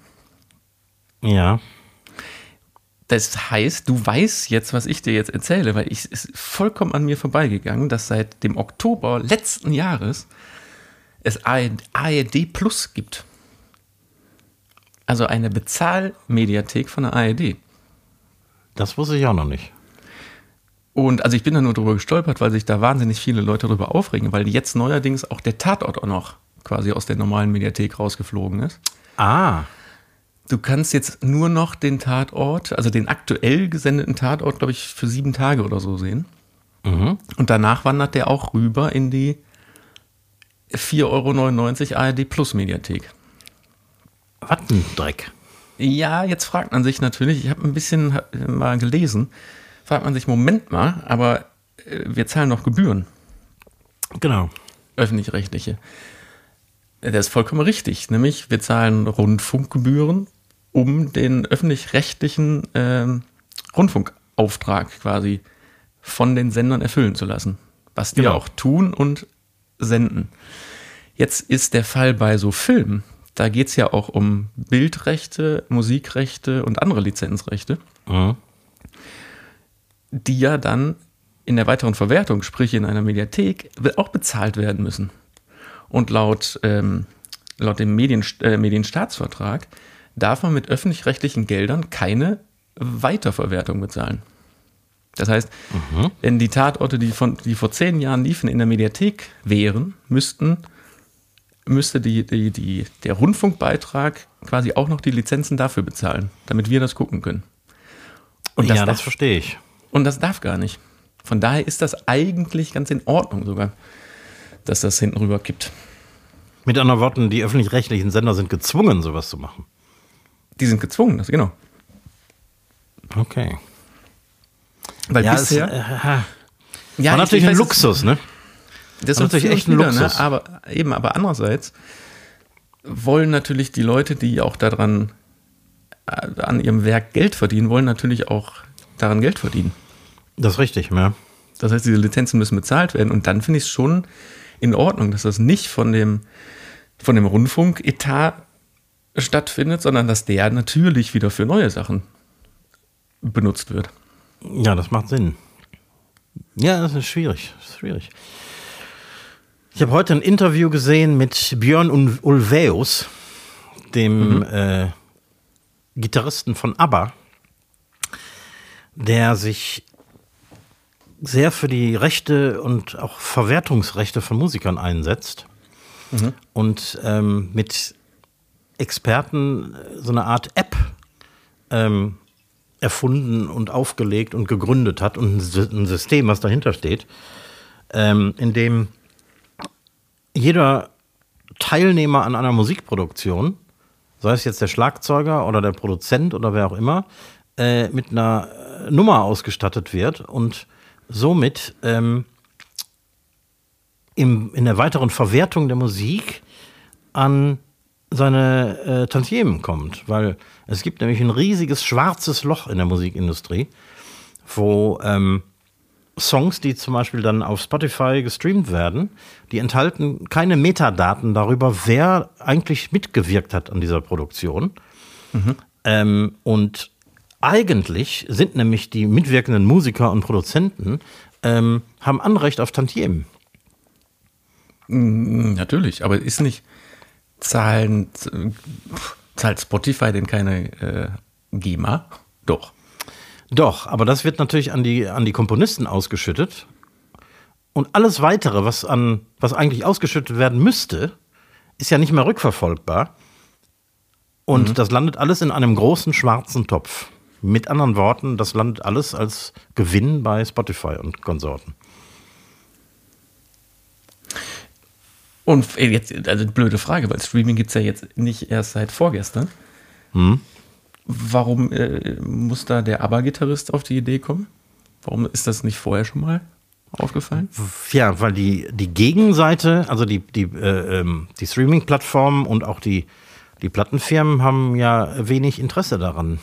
Ja. Das heißt, du weißt jetzt, was ich dir jetzt erzähle, weil es ist vollkommen an mir vorbeigegangen, dass seit dem Oktober letzten Jahres es ARD Plus gibt. Also eine Bezahlmediathek von der ARD. Das wusste ich auch noch nicht. Und also ich bin da nur drüber gestolpert, weil sich da wahnsinnig viele Leute darüber aufregen, weil jetzt neuerdings auch der Tatort auch noch quasi aus der normalen Mediathek rausgeflogen ist. Ah. Du kannst jetzt nur noch den Tatort, also den aktuell gesendeten Tatort, glaube ich, für sieben Tage oder so sehen. Mhm. Und danach wandert der auch rüber in die 4,99 Euro ARD Plus Mediathek. Was ein Dreck. Ja, jetzt fragt man sich natürlich, ich habe ein bisschen mal gelesen, fragt man sich, Moment mal, aber äh, wir zahlen noch Gebühren. Genau. Öffentlich-rechtliche. Das ist vollkommen richtig. Nämlich, wir zahlen Rundfunkgebühren um den öffentlich-rechtlichen ähm, Rundfunkauftrag quasi von den Sendern erfüllen zu lassen. Was die genau. auch tun und senden. Jetzt ist der Fall bei so Filmen, da geht es ja auch um Bildrechte, Musikrechte und andere Lizenzrechte, mhm. die ja dann in der weiteren Verwertung, sprich in einer Mediathek, auch bezahlt werden müssen. Und laut, ähm, laut dem Medien, äh, Medienstaatsvertrag darf man mit öffentlich-rechtlichen Geldern keine Weiterverwertung bezahlen. Das heißt, mhm. wenn die Tatorte, die, von, die vor zehn Jahren liefen, in der Mediathek wären, müssten, müsste die, die, die, der Rundfunkbeitrag quasi auch noch die Lizenzen dafür bezahlen, damit wir das gucken können. Und das ja, darf, das verstehe ich. Und das darf gar nicht. Von daher ist das eigentlich ganz in Ordnung sogar, dass das hinten rüber kippt. Mit anderen Worten, die öffentlich-rechtlichen Sender sind gezwungen, sowas zu machen. Die sind gezwungen, das genau. Okay. Weil ja, bisher. Es, äh, ja, war natürlich ein Luxus, ne? Das ist natürlich echt ein wieder, ne? Luxus. Ne? Aber eben, aber andererseits wollen natürlich die Leute, die auch daran äh, an ihrem Werk Geld verdienen, wollen natürlich auch daran Geld verdienen. Das ist richtig, ja. Das heißt, diese Lizenzen müssen bezahlt werden. Und dann finde ich es schon in Ordnung, dass das nicht von dem, von dem Rundfunketat stattfindet, sondern dass der natürlich wieder für neue Sachen benutzt wird. Ja, das macht Sinn. Ja, das ist schwierig. Das ist schwierig. Ich habe heute ein Interview gesehen mit Björn Ulvaeus, dem mhm. äh, Gitarristen von ABBA, der sich sehr für die Rechte und auch Verwertungsrechte von Musikern einsetzt mhm. und ähm, mit Experten so eine Art App ähm, erfunden und aufgelegt und gegründet hat und ein System, was dahinter steht, ähm, in dem jeder Teilnehmer an einer Musikproduktion, sei es jetzt der Schlagzeuger oder der Produzent oder wer auch immer, äh, mit einer äh, Nummer ausgestattet wird und somit ähm, im, in der weiteren Verwertung der Musik an seine äh, Tantiemen kommt. Weil es gibt nämlich ein riesiges schwarzes Loch in der Musikindustrie, wo ähm, Songs, die zum Beispiel dann auf Spotify gestreamt werden, die enthalten keine Metadaten darüber, wer eigentlich mitgewirkt hat an dieser Produktion. Mhm. Ähm, und eigentlich sind nämlich die mitwirkenden Musiker und Produzenten ähm, haben Anrecht auf Tantiemen. Mm, natürlich, aber ist nicht zahlen zahlt Spotify denn keine äh, GEMA? Doch. Doch, aber das wird natürlich an die, an die Komponisten ausgeschüttet. Und alles weitere, was an, was eigentlich ausgeschüttet werden müsste, ist ja nicht mehr rückverfolgbar. Und mhm. das landet alles in einem großen schwarzen Topf. Mit anderen Worten, das landet alles als Gewinn bei Spotify und Konsorten. Und jetzt, also blöde Frage, weil Streaming gibt es ja jetzt nicht erst seit vorgestern. Hm. Warum äh, muss da der ABBA-Gitarrist auf die Idee kommen? Warum ist das nicht vorher schon mal aufgefallen? Ja, weil die, die Gegenseite, also die, die, äh, ähm, die Streaming-Plattformen und auch die, die Plattenfirmen haben ja wenig Interesse daran,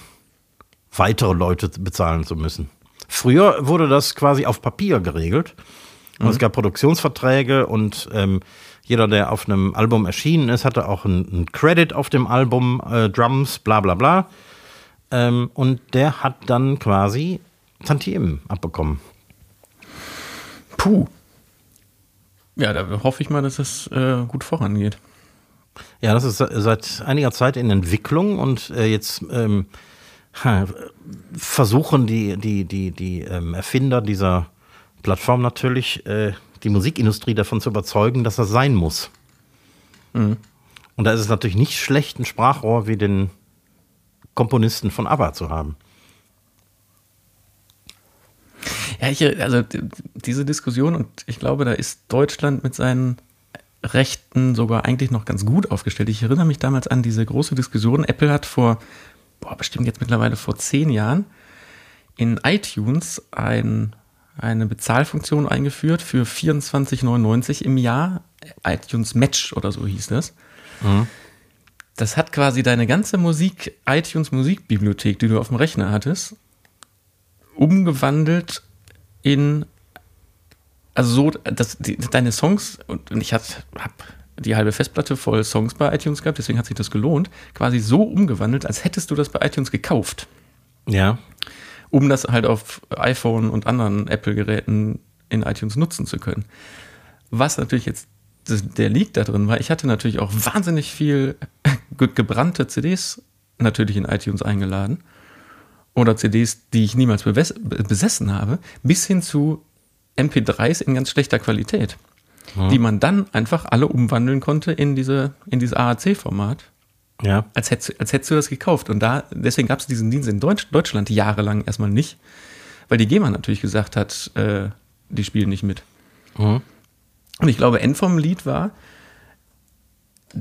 weitere Leute bezahlen zu müssen. Früher wurde das quasi auf Papier geregelt. Mhm. Es gab Produktionsverträge und ähm, jeder, der auf einem Album erschienen ist, hatte auch einen Credit auf dem Album, äh, Drums, bla bla bla. Ähm, und der hat dann quasi Tantiemen abbekommen. Puh. Ja, da hoffe ich mal, dass es äh, gut vorangeht. Ja, das ist seit einiger Zeit in Entwicklung und äh, jetzt ähm, versuchen die, die, die, die ähm, Erfinder dieser Plattform natürlich, äh, die Musikindustrie davon zu überzeugen, dass das sein muss. Mhm. Und da ist es natürlich nicht schlecht, ein Sprachrohr wie den Komponisten von ABBA zu haben. Ja, ich, also diese Diskussion und ich glaube, da ist Deutschland mit seinen Rechten sogar eigentlich noch ganz gut aufgestellt. Ich erinnere mich damals an diese große Diskussion. Apple hat vor, boah, bestimmt jetzt mittlerweile vor zehn Jahren in iTunes ein, eine Bezahlfunktion eingeführt für 24,99 im Jahr. iTunes Match oder so hieß das. Mhm das hat quasi deine ganze Musik, iTunes Musikbibliothek, die du auf dem Rechner hattest, umgewandelt in, also so, dass die, deine Songs, und ich habe die halbe Festplatte voll Songs bei iTunes gehabt, deswegen hat sich das gelohnt, quasi so umgewandelt, als hättest du das bei iTunes gekauft. Ja. Um das halt auf iPhone und anderen Apple-Geräten in iTunes nutzen zu können. Was natürlich jetzt der liegt da drin war, ich hatte natürlich auch wahnsinnig viel gebrannte CDs natürlich in iTunes eingeladen. Oder CDs, die ich niemals besessen habe, bis hin zu MP3s in ganz schlechter Qualität. Ja. Die man dann einfach alle umwandeln konnte in diese, in dieses AAC-Format. Ja. Als hättest, als hättest du das gekauft. Und da, deswegen gab es diesen Dienst in Deutsch, Deutschland jahrelang erstmal nicht, weil die GEMA natürlich gesagt hat, äh, die spielen nicht mit. Mhm. Und ich glaube, End vom Lied war,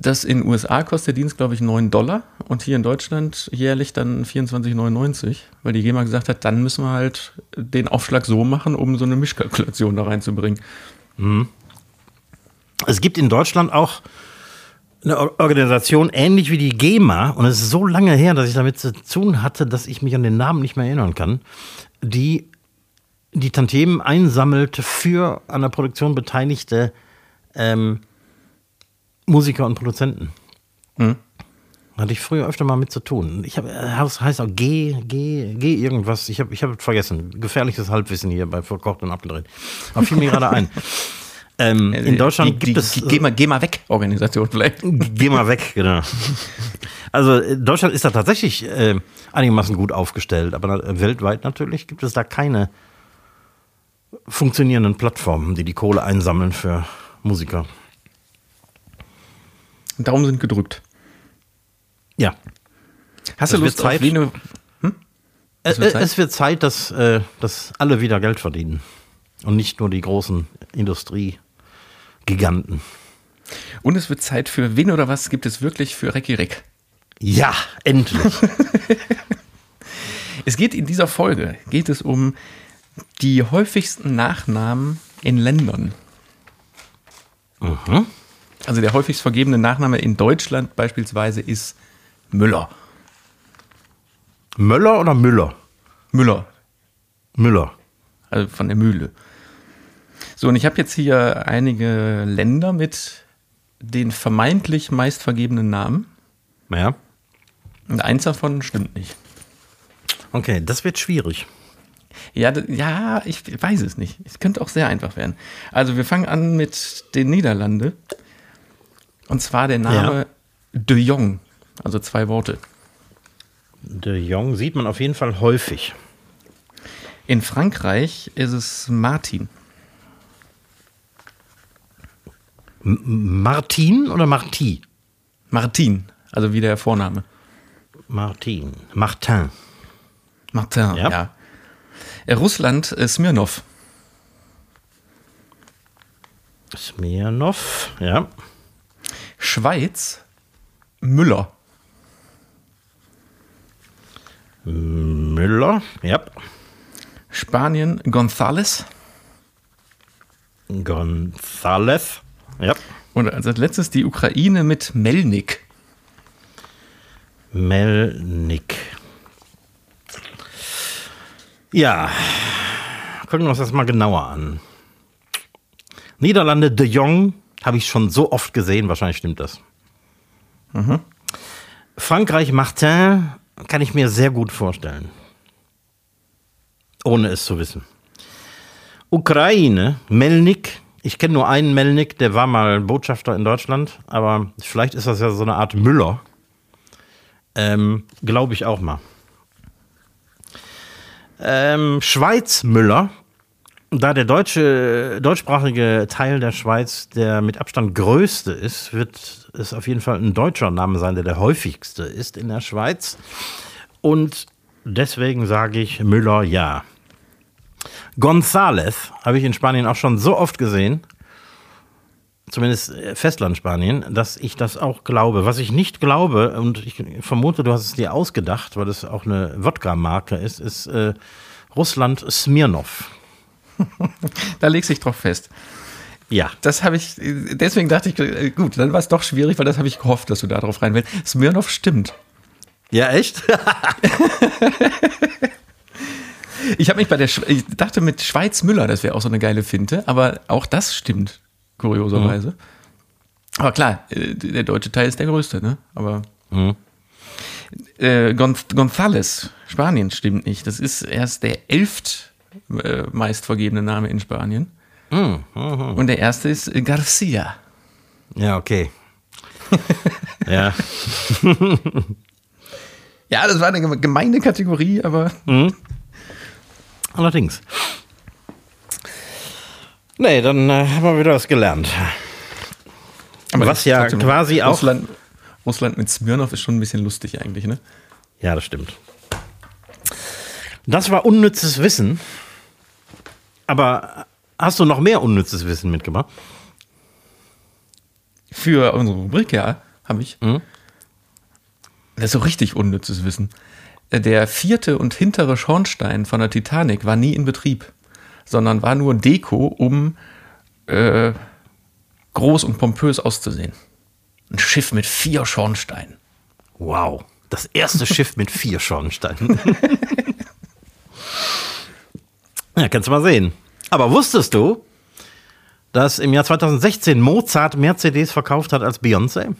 dass in den USA kostet der Dienst, glaube ich, 9 Dollar und hier in Deutschland jährlich dann 24,99, weil die GEMA gesagt hat, dann müssen wir halt den Aufschlag so machen, um so eine Mischkalkulation da reinzubringen. Mhm. Es gibt in Deutschland auch eine Organisation ähnlich wie die GEMA, und es ist so lange her, dass ich damit zu tun hatte, dass ich mich an den Namen nicht mehr erinnern kann, die die Tantiemen einsammelt für an der Produktion beteiligte ähm, Musiker und Produzenten. Hm. Hatte ich früher öfter mal mit zu tun. Ich habe, das heißt auch G, G, G irgendwas. Ich habe, ich habe vergessen. Gefährliches Halbwissen hier bei Verkocht und Abgedreht. Aber fiel mir gerade ein. Ähm, in äh, Deutschland die, gibt die, es. Geh mal, geh mal weg, Organisation vielleicht. Geh mal weg, genau. Also Deutschland ist da tatsächlich äh, einigermaßen gut aufgestellt, aber weltweit natürlich gibt es da keine funktionierenden Plattformen, die die Kohle einsammeln für Musiker. Darum sind gedrückt. Ja. Hast du Lust Zeit? auf Vino? Hm? Es, wird Zeit? es wird Zeit, dass, äh, dass alle wieder Geld verdienen. Und nicht nur die großen Industriegiganten. Und es wird Zeit für wen oder was gibt es wirklich für Recki Reck? Ja, endlich. Es geht in dieser Folge, geht es um die häufigsten Nachnamen in Ländern. Mhm. Also der häufigst vergebene Nachname in Deutschland beispielsweise ist Müller. Möller oder Müller? Müller, Müller. also von der Mühle. So, und ich habe jetzt hier einige Länder mit den vermeintlich meist vergebenen Namen. Ja. Und eins davon stimmt nicht. Okay, das wird schwierig. Ja, ja, ich weiß es nicht. Es könnte auch sehr einfach werden. Also wir fangen an mit den Niederlande. Und zwar der Name De Jong. Also zwei Worte. De Jong sieht man auf jeden Fall häufig. In Frankreich ist es Martin. M Martin oder Marti? Martin, also wie der Vorname. Martin. Martin. Martin, Ja. ja. Äh, Russland, äh, Smirnov. Smirnov. Ja. Schweiz, Müller. Müller. Ja. Spanien, González. González. Ja. Und als letztes die Ukraine mit Melnik. Melnik. Ja. Gucken wir uns das mal genauer an. Niederlande de Jong habe ich schon so oft gesehen, wahrscheinlich stimmt das. Frankreich Martin kann ich mir sehr gut vorstellen. Ohne es zu wissen. Ukraine, Melnik. Ich kenne nur einen Melnik, der war mal Botschafter in Deutschland, aber vielleicht ist das ja so eine Art Müller. Ähm, Glaube ich auch mal. Ähm, Schweiz Müller. Da der deutsche, deutschsprachige Teil der Schweiz der mit Abstand größte ist, wird es auf jeden Fall ein deutscher Name sein, der der häufigste ist in der Schweiz. Und deswegen sage ich Müller ja. González habe ich in Spanien auch schon so oft gesehen, zumindest äh, Festland Spanien, dass ich das auch glaube. Was ich nicht glaube, und ich vermute, du hast es dir ausgedacht, weil es auch eine Wodka-Marke ist, ist äh, Russland Smirnov. Da legst du dich drauf fest. Ja. Das habe ich, deswegen dachte ich, äh, gut, dann war es doch schwierig, weil das habe ich gehofft, dass du da drauf rein willst. Smirnov stimmt. Ja, echt? Ich habe mich bei der, Sch ich dachte mit Schweiz Müller, das wäre auch so eine geile Finte, aber auch das stimmt, kurioserweise. Aber klar, äh, der deutsche Teil ist der größte, ne? Aber äh, Gon González, Spanien stimmt nicht. Das ist erst der elft äh, meistvergebene Name in Spanien. Und der erste ist Garcia. ja, okay. ja. Ja, das war eine geme- gemeine Kategorie, aber Allerdings. Nee, dann äh, haben wir wieder was gelernt. Aber Was ja quasi auch- Russland, Russland mit Smirnov ist schon ein bisschen lustig eigentlich, ne? Ja, das stimmt. Das war unnützes Wissen. Aber hast du noch mehr unnützes Wissen mitgebracht? Für unsere Rubrik, ja, habe ich. Mhm. Das ist so richtig unnützes Wissen. Der vierte und hintere Schornstein von der Titanic war nie in Betrieb, sondern war nur Deko, um äh, groß und pompös auszusehen. Ein Schiff mit vier Schornsteinen. Wow. Das erste Schiff mit vier Schornsteinen. ja, kannst du mal sehen. Aber wusstest du, dass im Jahr 2016 Mozart mehr CDs verkauft hat als Beyoncé?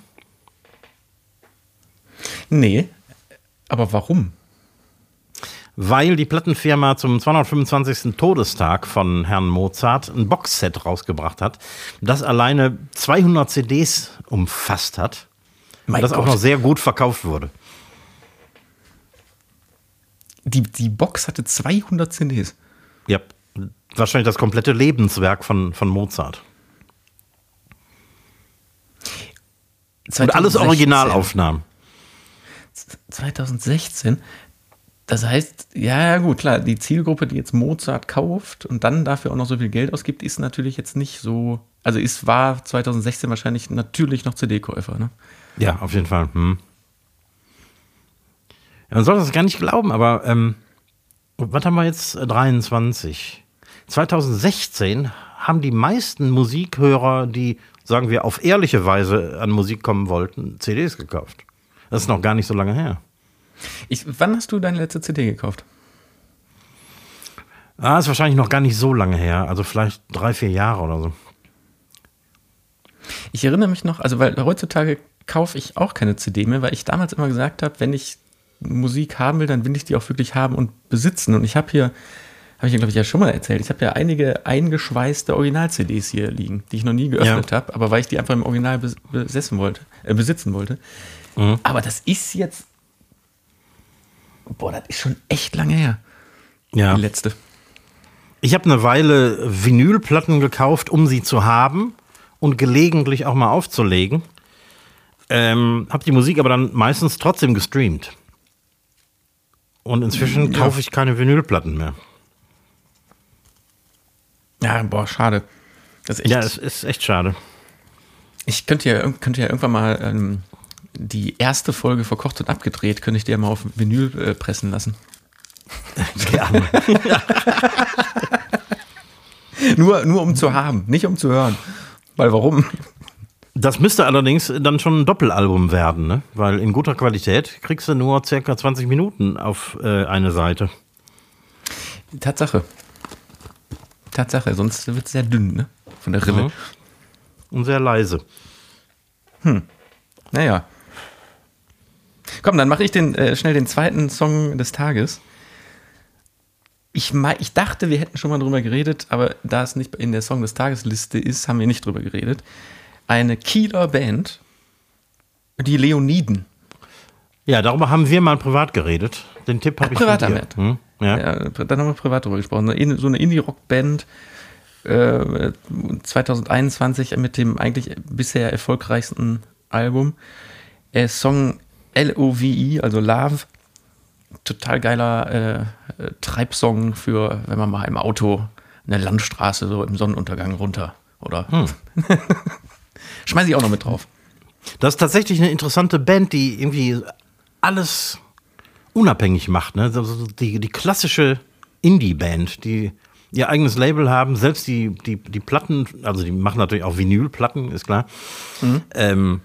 Nee, aber warum? Weil die Plattenfirma zum 225. Todestag von Herrn Mozart ein Boxset rausgebracht hat, das alleine 200 CDs umfasst hat. Mein und das auch Gott. noch sehr gut verkauft wurde. Die, die Box hatte 200 CDs. Ja, wahrscheinlich das komplette Lebenswerk von, von Mozart. Und alles 2016. Originalaufnahmen. 2016. Das heißt, ja, ja, gut, klar, die Zielgruppe, die jetzt Mozart kauft und dann dafür auch noch so viel Geld ausgibt, ist natürlich jetzt nicht so. Also ist war 2016 wahrscheinlich natürlich noch CD-Käufer, ne? Ja, auf jeden Fall. Hm. Ja, man sollte das gar nicht glauben, aber ähm, was haben wir jetzt? 23. 2016 haben die meisten Musikhörer, die, sagen wir, auf ehrliche Weise an Musik kommen wollten, CDs gekauft. Das ist noch gar nicht so lange her. Ich, wann hast du deine letzte CD gekauft? Ah, ist wahrscheinlich noch gar nicht so lange her. Also vielleicht drei, vier Jahre oder so. Ich erinnere mich noch, also weil heutzutage kaufe ich auch keine CD mehr, weil ich damals immer gesagt habe, wenn ich Musik haben will, dann will ich die auch wirklich haben und besitzen. Und ich habe hier, habe ich glaube ich, ja schon mal erzählt, ich habe ja einige eingeschweißte Original-CDs hier liegen, die ich noch nie geöffnet Ja. habe, aber weil ich die einfach im Original bes besessen wollte, äh, besitzen wollte. Mhm. Aber das ist jetzt, boah, das ist schon echt lange her, Ja. die letzte. Ich habe eine Weile Vinylplatten gekauft, um sie zu haben und gelegentlich auch mal aufzulegen. Ähm, habe die Musik aber dann meistens trotzdem gestreamt. Und inzwischen Ja. kaufe ich keine Vinylplatten mehr. Ja, boah, schade. Das Ja, es ist echt schade. Ich könnte ja, könnte ja irgendwann mal ähm, die erste Folge verkocht und abgedreht, könnte ich dir mal auf Vinyl äh, pressen lassen. Gerne. Nur, nur um zu haben, nicht um zu hören. Weil warum? Das müsste allerdings dann schon ein Doppelalbum werden, ne? Weil in guter Qualität kriegst du nur circa 20 Minuten auf äh, eine Seite. Tatsache. Tatsache, sonst wird es sehr dünn, ne? Von der Rille. Mhm. Und sehr leise. Naja. Komm, dann mache ich den, äh, schnell den zweiten Song des Tages. Ich, ich dachte, wir hätten schon mal drüber geredet, aber da es nicht in der Song des Tagesliste ist, haben wir nicht drüber geredet. Eine Kieler Band, die Leoniden. Ja, darüber haben wir mal privat geredet. Den Tipp habe ich privat von dir. Hm? Ja. Ja, dann haben wir privat drüber gesprochen. So eine- Indie-Rock-Band äh, 2021 mit dem eigentlich bisher erfolgreichsten Album. Äh, Song L-O-V-E, also Love. Total geiler äh, äh, Treibsong für, wenn man mal im Auto eine Landstraße so im Sonnenuntergang runter. Oder schmeiß ich auch noch mit drauf. Das ist tatsächlich eine interessante Band, die irgendwie alles unabhängig macht. Ne? So- so Die, die klassische Indie-Band, die ihr eigenes Label haben, selbst die, die, die Platten, also die machen natürlich auch Vinylplatten, ist klar. Ähm,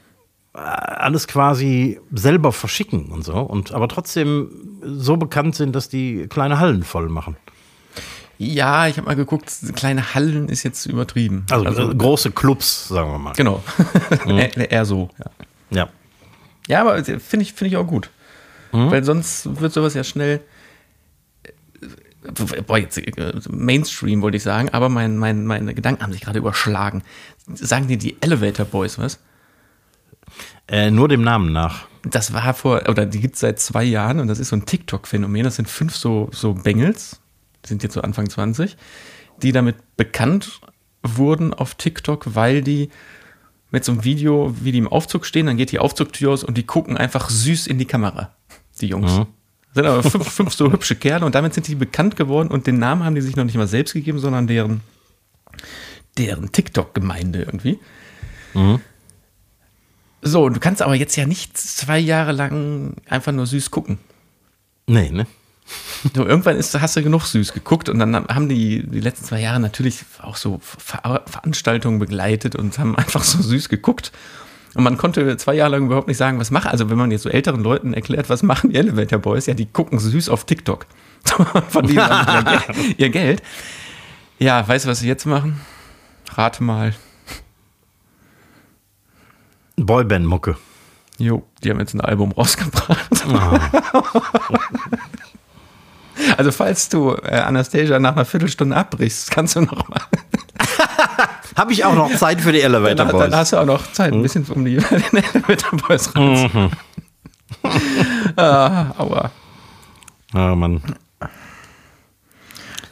äh, alles quasi selber verschicken und so. Und aber trotzdem so bekannt sind, dass die kleine Hallen voll machen. Ja, ich habe mal geguckt, kleine Hallen ist jetzt übertrieben. Also, äh, große Clubs, sagen wir mal. Genau. eher, eher so, ja. Ja. Ja, aber finde ich, finde ich auch gut. Weil sonst wird sowas ja schnell. äh, Boah, jetzt äh, Mainstream wollte ich sagen, aber mein, mein, meine Gedanken haben sich gerade überschlagen. Sagen dir die Elevator Boys was? Äh, nur dem Namen nach. Das war vor, oder die gibt es seit zwei Jahren und das ist so ein TikTok-Phänomen. Das sind fünf so, so Bengels, sind jetzt so Anfang 20, die damit bekannt wurden auf TikTok, weil die mit so einem Video, wie die im Aufzug stehen, dann geht die Aufzugtür aus und die gucken einfach süß in die Kamera, die Jungs. Sind aber fünf, fünf so hübsche Kerle und damit sind die bekannt geworden und den Namen haben die sich noch nicht mal selbst gegeben, sondern deren, deren TikTok-Gemeinde irgendwie. So, du kannst aber jetzt ja nicht zwei Jahre lang einfach nur süß gucken. Nee, ne? Du, irgendwann ist, hast du genug süß geguckt und dann haben die die letzten zwei Jahre natürlich auch so Ver Veranstaltungen begleitet und haben einfach so süß geguckt. Und man konnte zwei Jahre lang überhaupt nicht sagen, was machen. Also wenn man jetzt so älteren Leuten erklärt, was machen die Elevator Boys, ja, die gucken süß auf TikTok. Verdienen dann ihr, Geld- ihr Geld. Ja, weißt du, was sie jetzt machen? Rate mal. Boyband-Mucke. Jo, die haben jetzt ein Album rausgebracht. Also falls du äh, Anastasia nach einer Viertelstunde abbrichst, kannst du noch mal. Habe ich auch noch Zeit für die Elevator Dann, Boys? dann hast du auch noch Zeit, ein bisschen um die Elevator Boys ran. ah, aua. Ah, Mann.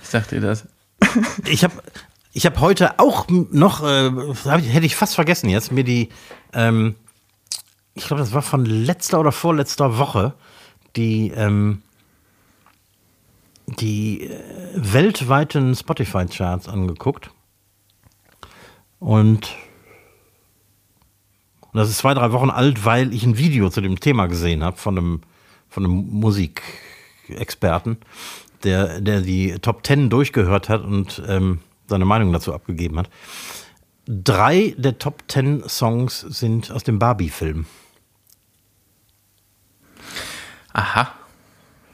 Ich sag dir das. Ich habe ich hab heute auch noch, äh, hätte ich fast vergessen jetzt, mir die, ähm, ich glaube, das war von letzter oder vorletzter Woche, die, ähm, die äh, weltweiten Spotify-Charts angeguckt. Und das ist zwei, drei Wochen alt, weil ich ein Video zu dem Thema gesehen habe von einem, von einem Musik, Musikexperten, der, der die Top Ten durchgehört hat und ähm, seine Meinung dazu abgegeben hat. Drei der Top Ten Songs sind aus dem Barbie-Film. Aha.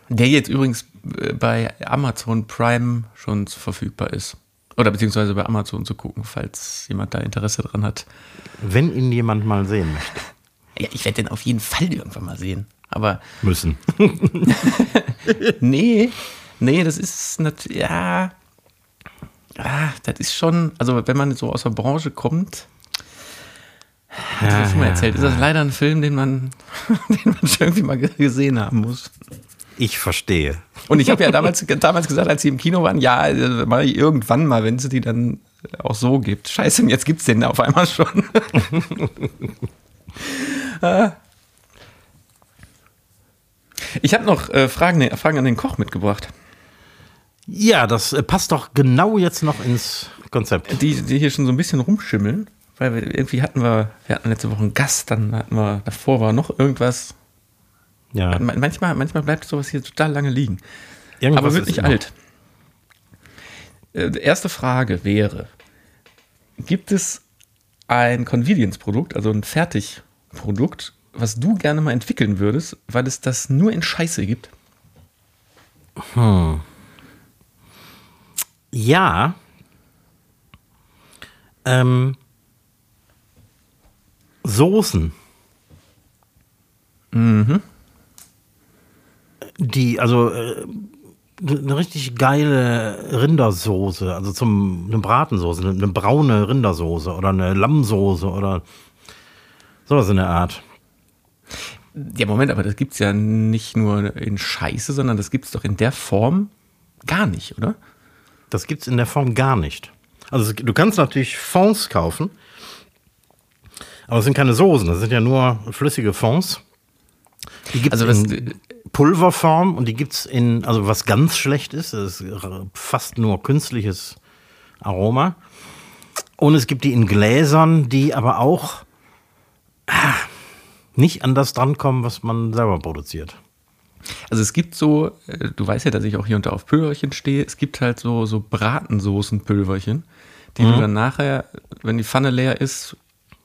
Der jetzt übrigens äh, bei Amazon Prime schon verfügbar ist. Oder beziehungsweise bei Amazon zu gucken, falls jemand da Interesse dran hat. Wenn ihn jemand mal sehen möchte. Ja, ich werde den auf jeden Fall irgendwann mal sehen. Aber. Müssen. nee, nee, das ist natürlich, ja. Ah, das ist schon, also wenn man so aus der Branche kommt, ja, das schon mal erzählt, ist das leider ein Film, den man, den man schon irgendwie mal gesehen haben muss. Ich verstehe. Und ich habe ja damals, damals gesagt, als sie im Kino waren, ja, äh, mache ich irgendwann mal, wenn es die dann auch so gibt. Scheiße, und jetzt gibt es den auf einmal schon. Ah. ich habe noch äh, Fragen, Fragen an den Koch mitgebracht. Ja, das äh, passt doch genau jetzt noch ins Konzept. Die, die hier schon so ein bisschen rumschimmeln, weil wir irgendwie hatten wir, wir hatten letzte Woche einen Gast, dann hatten wir, davor war noch irgendwas. Ja. Manchmal, manchmal bleibt sowas hier total lange liegen. Irgendwas Aber wird nicht alt. Äh, erste Frage wäre: Gibt es ein Convenience-Produkt, also ein Fertigprodukt, was du gerne mal entwickeln würdest, weil es das nur in Scheiße gibt? Hm. Ja. Ähm, Soßen. Mhm. Die, also äh, eine richtig geile Rindersoße, also zum eine Bratensoße, eine, eine braune Rindersoße oder eine Lammsoße oder sowas in der Art. Ja, Moment, aber das gibt es ja nicht nur in Scheiße, sondern das gibt es doch in der Form gar nicht, oder? Das gibt es in der Form gar nicht. Also du kannst natürlich Fonds kaufen, aber es sind keine Soßen, das sind ja nur flüssige Fonds. Die gibt es also in Pulverform und die gibt es in, also was ganz schlecht ist, das ist fast nur künstliches Aroma. Und es gibt die in Gläsern, die aber auch ah, nicht an das drankommen, was man selber produziert. Also es gibt so, äh, du weißt ja, dass ich auch hier unter auf Pülverchen stehe, es gibt halt so, so Bratensoßen-Pülverchen, die mhm. du dann nachher, wenn die Pfanne leer ist,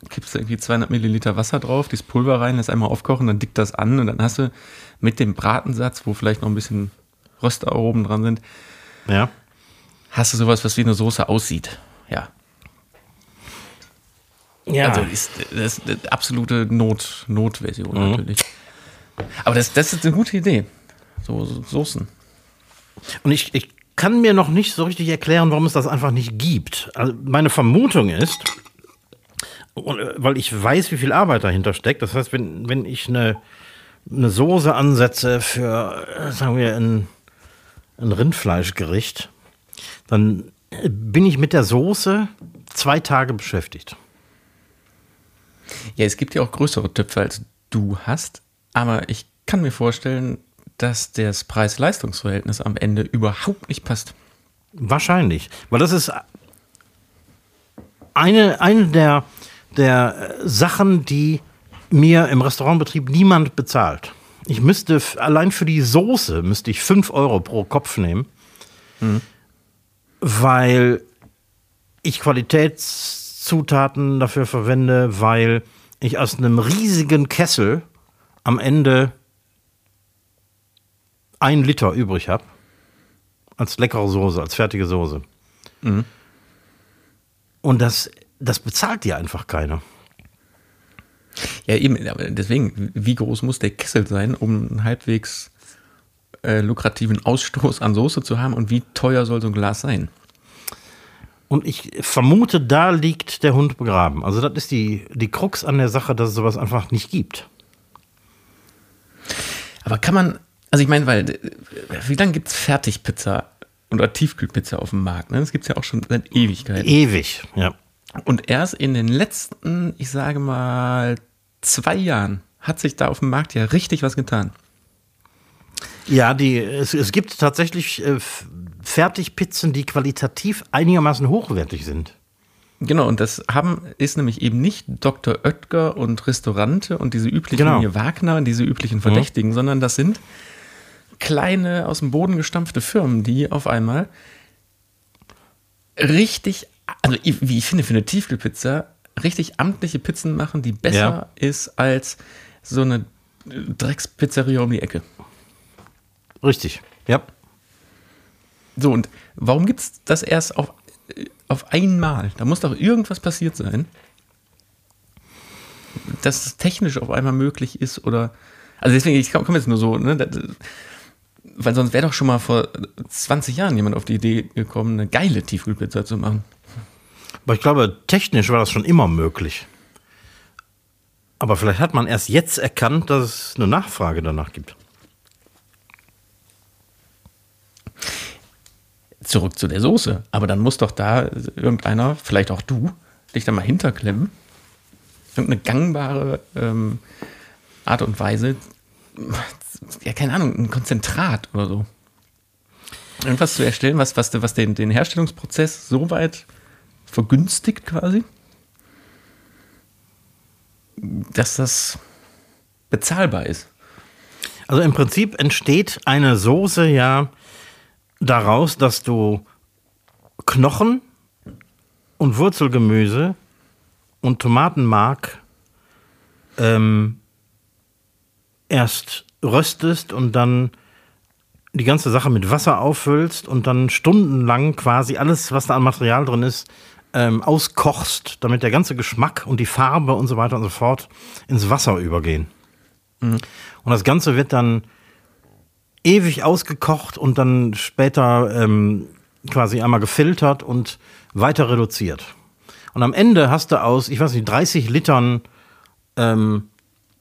kippst du irgendwie 200 Milliliter Wasser drauf, dieses Pulver rein, lässt einmal aufkochen, dann dickt das an und dann hast du mit dem Bratensatz, wo vielleicht noch ein bisschen Röstaromen dran sind, ja. hast du sowas, was wie eine Soße aussieht. Ja. Ja. Also ist das ist eine absolute Not, Notversion mhm. natürlich. Aber das, das ist eine gute Idee. So, so Soßen. Und ich, ich kann mir noch nicht so richtig erklären, warum es das einfach nicht gibt. Also meine Vermutung ist, weil ich weiß, wie viel Arbeit dahinter steckt. Das heißt, wenn, wenn ich eine, eine Soße ansetze für, sagen wir, ein, ein Rindfleischgericht, dann bin ich mit der Soße zwei Tage beschäftigt. Ja, es gibt ja auch größere Töpfe als du hast. Aber ich kann mir vorstellen, dass das Preis-Leistungs-Verhältnis am Ende überhaupt nicht passt. Wahrscheinlich, weil das ist eine, eine der, der Sachen, die mir im Restaurantbetrieb niemand bezahlt. Ich müsste allein für die Soße müsste ich 5 Euro pro Kopf nehmen, mhm. weil ich Qualitätszutaten dafür verwende, weil ich aus einem riesigen Kessel am Ende ein Liter übrig habe, als leckere Soße, als fertige Soße. Mhm. Und das, das bezahlt dir einfach keiner. Ja, eben, deswegen, wie groß muss der Kessel sein, um einen halbwegs äh, lukrativen Ausstoß an Soße zu haben und wie teuer soll so ein Glas sein? Und ich vermute, da liegt der Hund begraben. Also, das ist die, die Krux an der Sache, dass es sowas einfach nicht gibt. Aber kann man, also ich meine, weil, wie lange gibt es Fertigpizza oder Tiefkühlpizza auf dem Markt? Ne? Das gibt es ja auch schon seit Ewigkeiten. Ewig, ja. Und erst in den letzten, ich sage mal, zwei Jahren hat sich da auf dem Markt ja richtig was getan. Ja, die, es, es gibt tatsächlich äh, Fertigpizzen, die qualitativ einigermaßen hochwertig sind. Genau, und das haben, ist nämlich eben nicht Dr. Oetker und Restaurante und diese üblichen genau. Wagner und diese üblichen Verdächtigen, mhm. sondern das sind kleine, aus dem Boden gestampfte Firmen, die auf einmal richtig, also ich- wie ich finde, für eine Tiefkühlpizza, richtig amtliche Pizzen machen, die besser Ja. ist als so eine Dreckspizzeria um die Ecke. Richtig. Ja. So, und warum gibt es das erst auf, auf einmal? Da muss doch irgendwas passiert sein, dass es technisch auf einmal möglich ist oder. Also deswegen, ich komme jetzt nur so, ne? Weil sonst wäre doch schon mal vor 20 Jahren jemand auf die Idee gekommen, eine geile Tiefkühlpizza zu machen. Aber ich glaube, technisch war das schon immer möglich. Aber vielleicht hat man erst jetzt erkannt, dass es eine Nachfrage danach gibt. Zurück zu der Soße. Aber dann muss doch da irgendeiner, vielleicht auch du, dich da mal hinterklemmen. Irgendeine gangbare ähm, Art und Weise. Ja, keine Ahnung, ein Konzentrat oder so. Irgendwas zu erstellen, was, was, was den, den Herstellungsprozess so weit vergünstigt quasi, dass das bezahlbar ist. Also im Prinzip entsteht eine Soße ja daraus, dass du Knochen und Wurzelgemüse und Tomatenmark ähm, erst röstest und dann die ganze Sache mit Wasser auffüllst und dann stundenlang quasi alles, was da an Material drin ist, ähm, auskochst, damit der ganze Geschmack und die Farbe und so weiter und so fort ins Wasser übergehen. Und das Ganze wird dann ewig ausgekocht und dann später ähm, quasi einmal gefiltert und weiter reduziert. Und am Ende hast du aus, ich weiß nicht, 30 Litern ähm,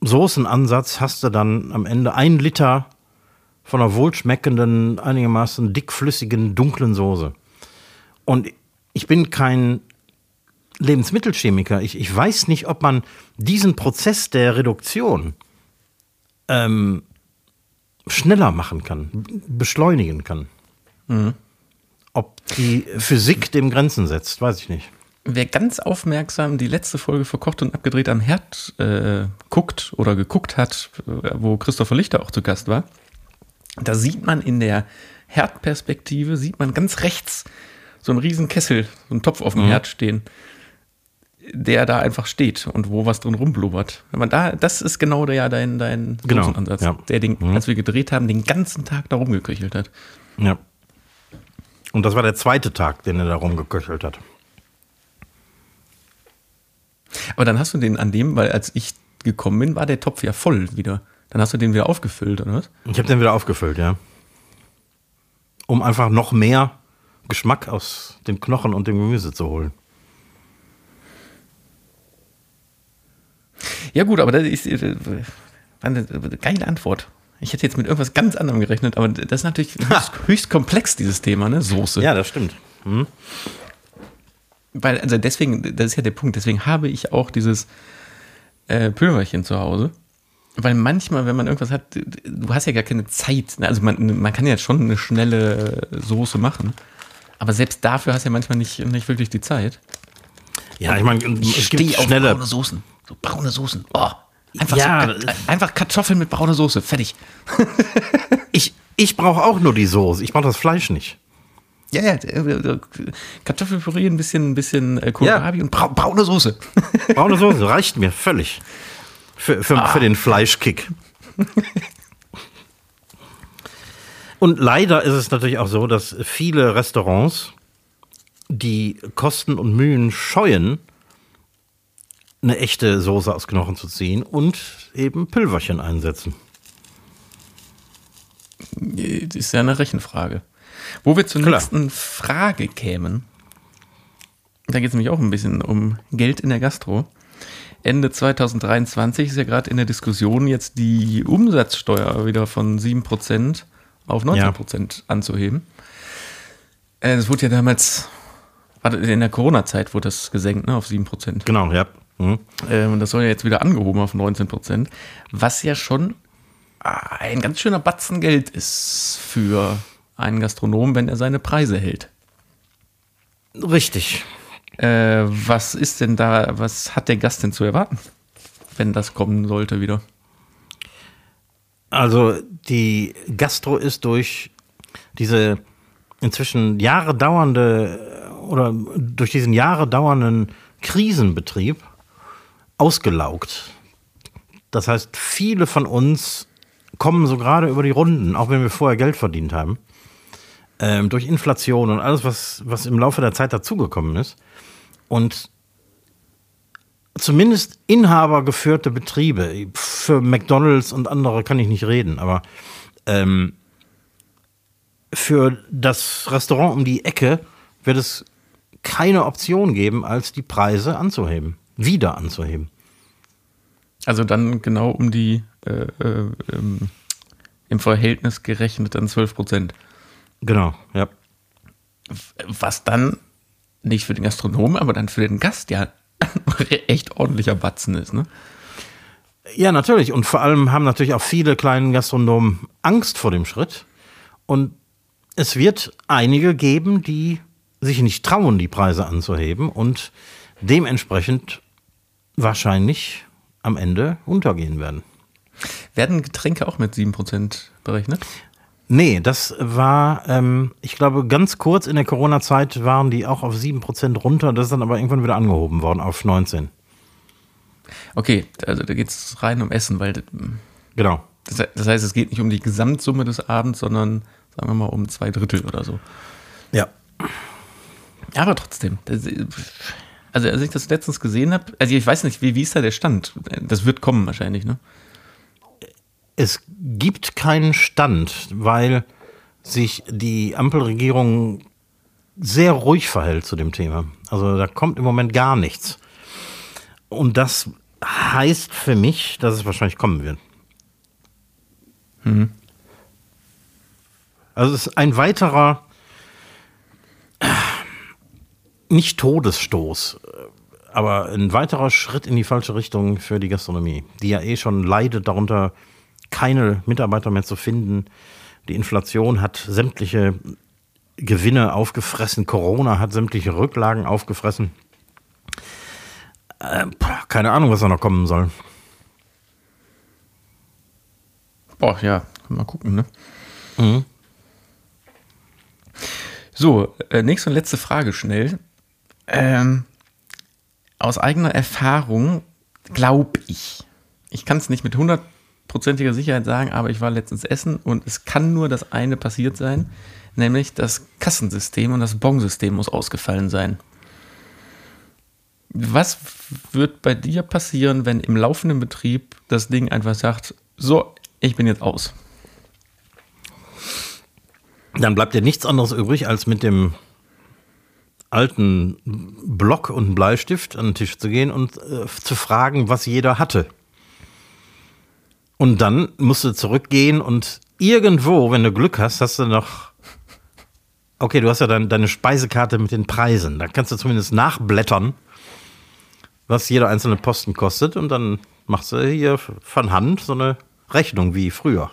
Soßenansatz, hast du dann am Ende ein Liter von einer wohlschmeckenden, einigermaßen dickflüssigen, dunklen Soße. Und ich bin kein Lebensmittelchemiker. Ich, ich weiß nicht, ob man diesen Prozess der Reduktion ähm, schneller machen kann, beschleunigen kann. Ob die Physik dem Grenzen setzt, weiß ich nicht. Wer ganz aufmerksam die letzte Folge verkocht und abgedreht am Herd äh, guckt oder geguckt hat, äh, wo Christopher Lichter auch zu Gast war, da sieht man in der Herdperspektive, sieht man ganz rechts so einen riesen Kessel, so einen Topf auf dem Herd stehen, der da einfach steht und wo was drin rumblubbert. Wenn man da, das ist genau der, ja dein, dein Genau, Soßenansatz, ja. der den, als wir gedreht haben, den ganzen Tag da rumgeköchelt hat. Ja. Und das war der zweite Tag, den er da rumgeköchelt hat. Aber dann hast du den an dem, weil als ich gekommen bin, war der Topf ja voll wieder. Dann hast du den wieder aufgefüllt, oder was? Ich habe den wieder aufgefüllt, ja. Um einfach noch mehr Geschmack aus dem Knochen und dem Gemüse zu holen. Ja, gut, aber das ist äh, eine geile Antwort. Ich hätte jetzt mit irgendwas ganz anderem gerechnet, aber das ist natürlich höchst, höchst komplex, dieses Thema, ne? Soße. Ja, das stimmt. Weil, also deswegen, das ist ja der Punkt, deswegen habe ich auch dieses äh, Pülverchen zu Hause. Weil manchmal, wenn man irgendwas hat, du hast ja gar keine Zeit. ne? Also man, man kann ja schon eine schnelle Soße machen. Aber selbst dafür hast du ja manchmal nicht, nicht wirklich die Zeit. Ja, ich meine, es gibt Steh auf schnelle. braune Soßen. So braune Soßen. Oh, einfach, Ja, so, einfach Kartoffeln mit brauner Soße. Fertig. Ich, ich brauche auch nur die Soße. Ich brauche das Fleisch nicht. Ja, ja. äh, Kartoffelpüree, ein bisschen, ein bisschen äh, Kohlrabi und brau, braune Soße. Braune Soße reicht mir völlig. Für, für, für den Fleischkick. Und leider ist es natürlich auch so, dass viele Restaurants die Kosten und Mühen scheuen, eine echte Soße aus Knochen zu ziehen und eben Pülverchen einsetzen. Das ist ja eine Rechenfrage. Wo wir zur Klar. nächsten Frage kämen, da geht es nämlich auch ein bisschen um Geld in der Gastro. Ende 2023 ist ja gerade in der Diskussion jetzt die Umsatzsteuer wieder von 7% auf 19% anzuheben. Äh, Das wurde ja damals, in der Corona-Zeit wurde das gesenkt, ne, auf 7%. Genau, ja. Mhm. Ähm, und das soll ja jetzt wieder angehoben auf 19 Prozent, was ja schon ein ganz schöner Batzen Geld ist für einen Gastronom, wenn er seine Preise hält. Richtig. Äh, was ist denn da, was hat der Gast denn zu erwarten, wenn das kommen sollte wieder? Also die Gastro ist durch diese inzwischen Jahre dauernde oder durch diesen Jahre dauernden Krisenbetrieb ausgelaugt. Das heißt, viele von uns kommen so gerade über die Runden, auch wenn wir vorher Geld verdient haben. Ähm, durch Inflation und alles, was, was im Laufe der Zeit dazugekommen ist. Und zumindest inhabergeführte Betriebe, für McDonalds und andere kann ich nicht reden, aber ähm, für das Restaurant um die Ecke wird es keine Option geben, als die Preise anzuheben, wieder anzuheben. Also dann genau um die äh, äh, ähm, im Verhältnis gerechnet dann 12 Prozent. Genau, ja. Was dann nicht für den Gastronomen, aber dann für den Gast ja echt ordentlicher Batzen ist, ne? Ja, natürlich. Und vor allem haben natürlich auch viele kleine Gastronomen Angst vor dem Schritt. Und es wird einige geben, die sich nicht trauen, die Preise anzuheben und dementsprechend wahrscheinlich am Ende untergehen werden. Werden Getränke auch mit 7% berechnet? Nee, das war, ähm, ich glaube, ganz kurz in der Corona-Zeit waren die auch auf 7% runter. Das ist dann aber irgendwann wieder angehoben worden auf 19. Okay, also da geht es rein um Essen, weil. Genau. Das, das, heißt, es geht nicht um die Gesamtsumme des Abends, sondern sagen wir mal um zwei Drittel oder so. Ja. Aber trotzdem. Das, also, als ich das letztens gesehen habe, also ich weiß nicht, wie, wie ist da der Stand? Das wird kommen wahrscheinlich, ne? Es gibt keinen Stand, weil sich die Ampelregierung sehr ruhig verhält zu dem Thema. Also da kommt im Moment gar nichts. Und das heißt für mich, dass es wahrscheinlich kommen wird. Mhm. Also es ist ein weiterer, nicht Todesstoß, aber ein weiterer Schritt in die falsche Richtung für die Gastronomie, die ja eh schon leidet darunter, keine Mitarbeiter mehr zu finden. Die Inflation hat sämtliche Gewinne aufgefressen. Corona hat sämtliche Rücklagen aufgefressen. Äh, keine Ahnung, was da noch kommen soll. Boah, ja, mal gucken, ne? Mhm. So, äh, nächste und letzte Frage schnell. Ähm, aus eigener Erfahrung glaube ich, ich kann es nicht mit 100 hundertprozentiger Sicherheit sagen, aber ich war letztens essen und es kann nur das eine passiert sein, nämlich das Kassensystem und das Bonsystem muss ausgefallen sein. Was wird bei dir passieren, wenn im laufenden Betrieb das Ding einfach sagt, so, ich bin jetzt aus? Dann bleibt dir nichts anderes übrig, als mit dem alten Block und Bleistift an den Tisch zu gehen und äh, zu fragen, was jeder hatte. Und dann musst du zurückgehen und irgendwo, wenn du Glück hast, hast du noch. Okay, du hast ja dein, deine Speisekarte mit den Preisen. Da kannst du zumindest nachblättern, was jeder einzelne Posten kostet. Und dann machst du hier von Hand so eine Rechnung wie früher.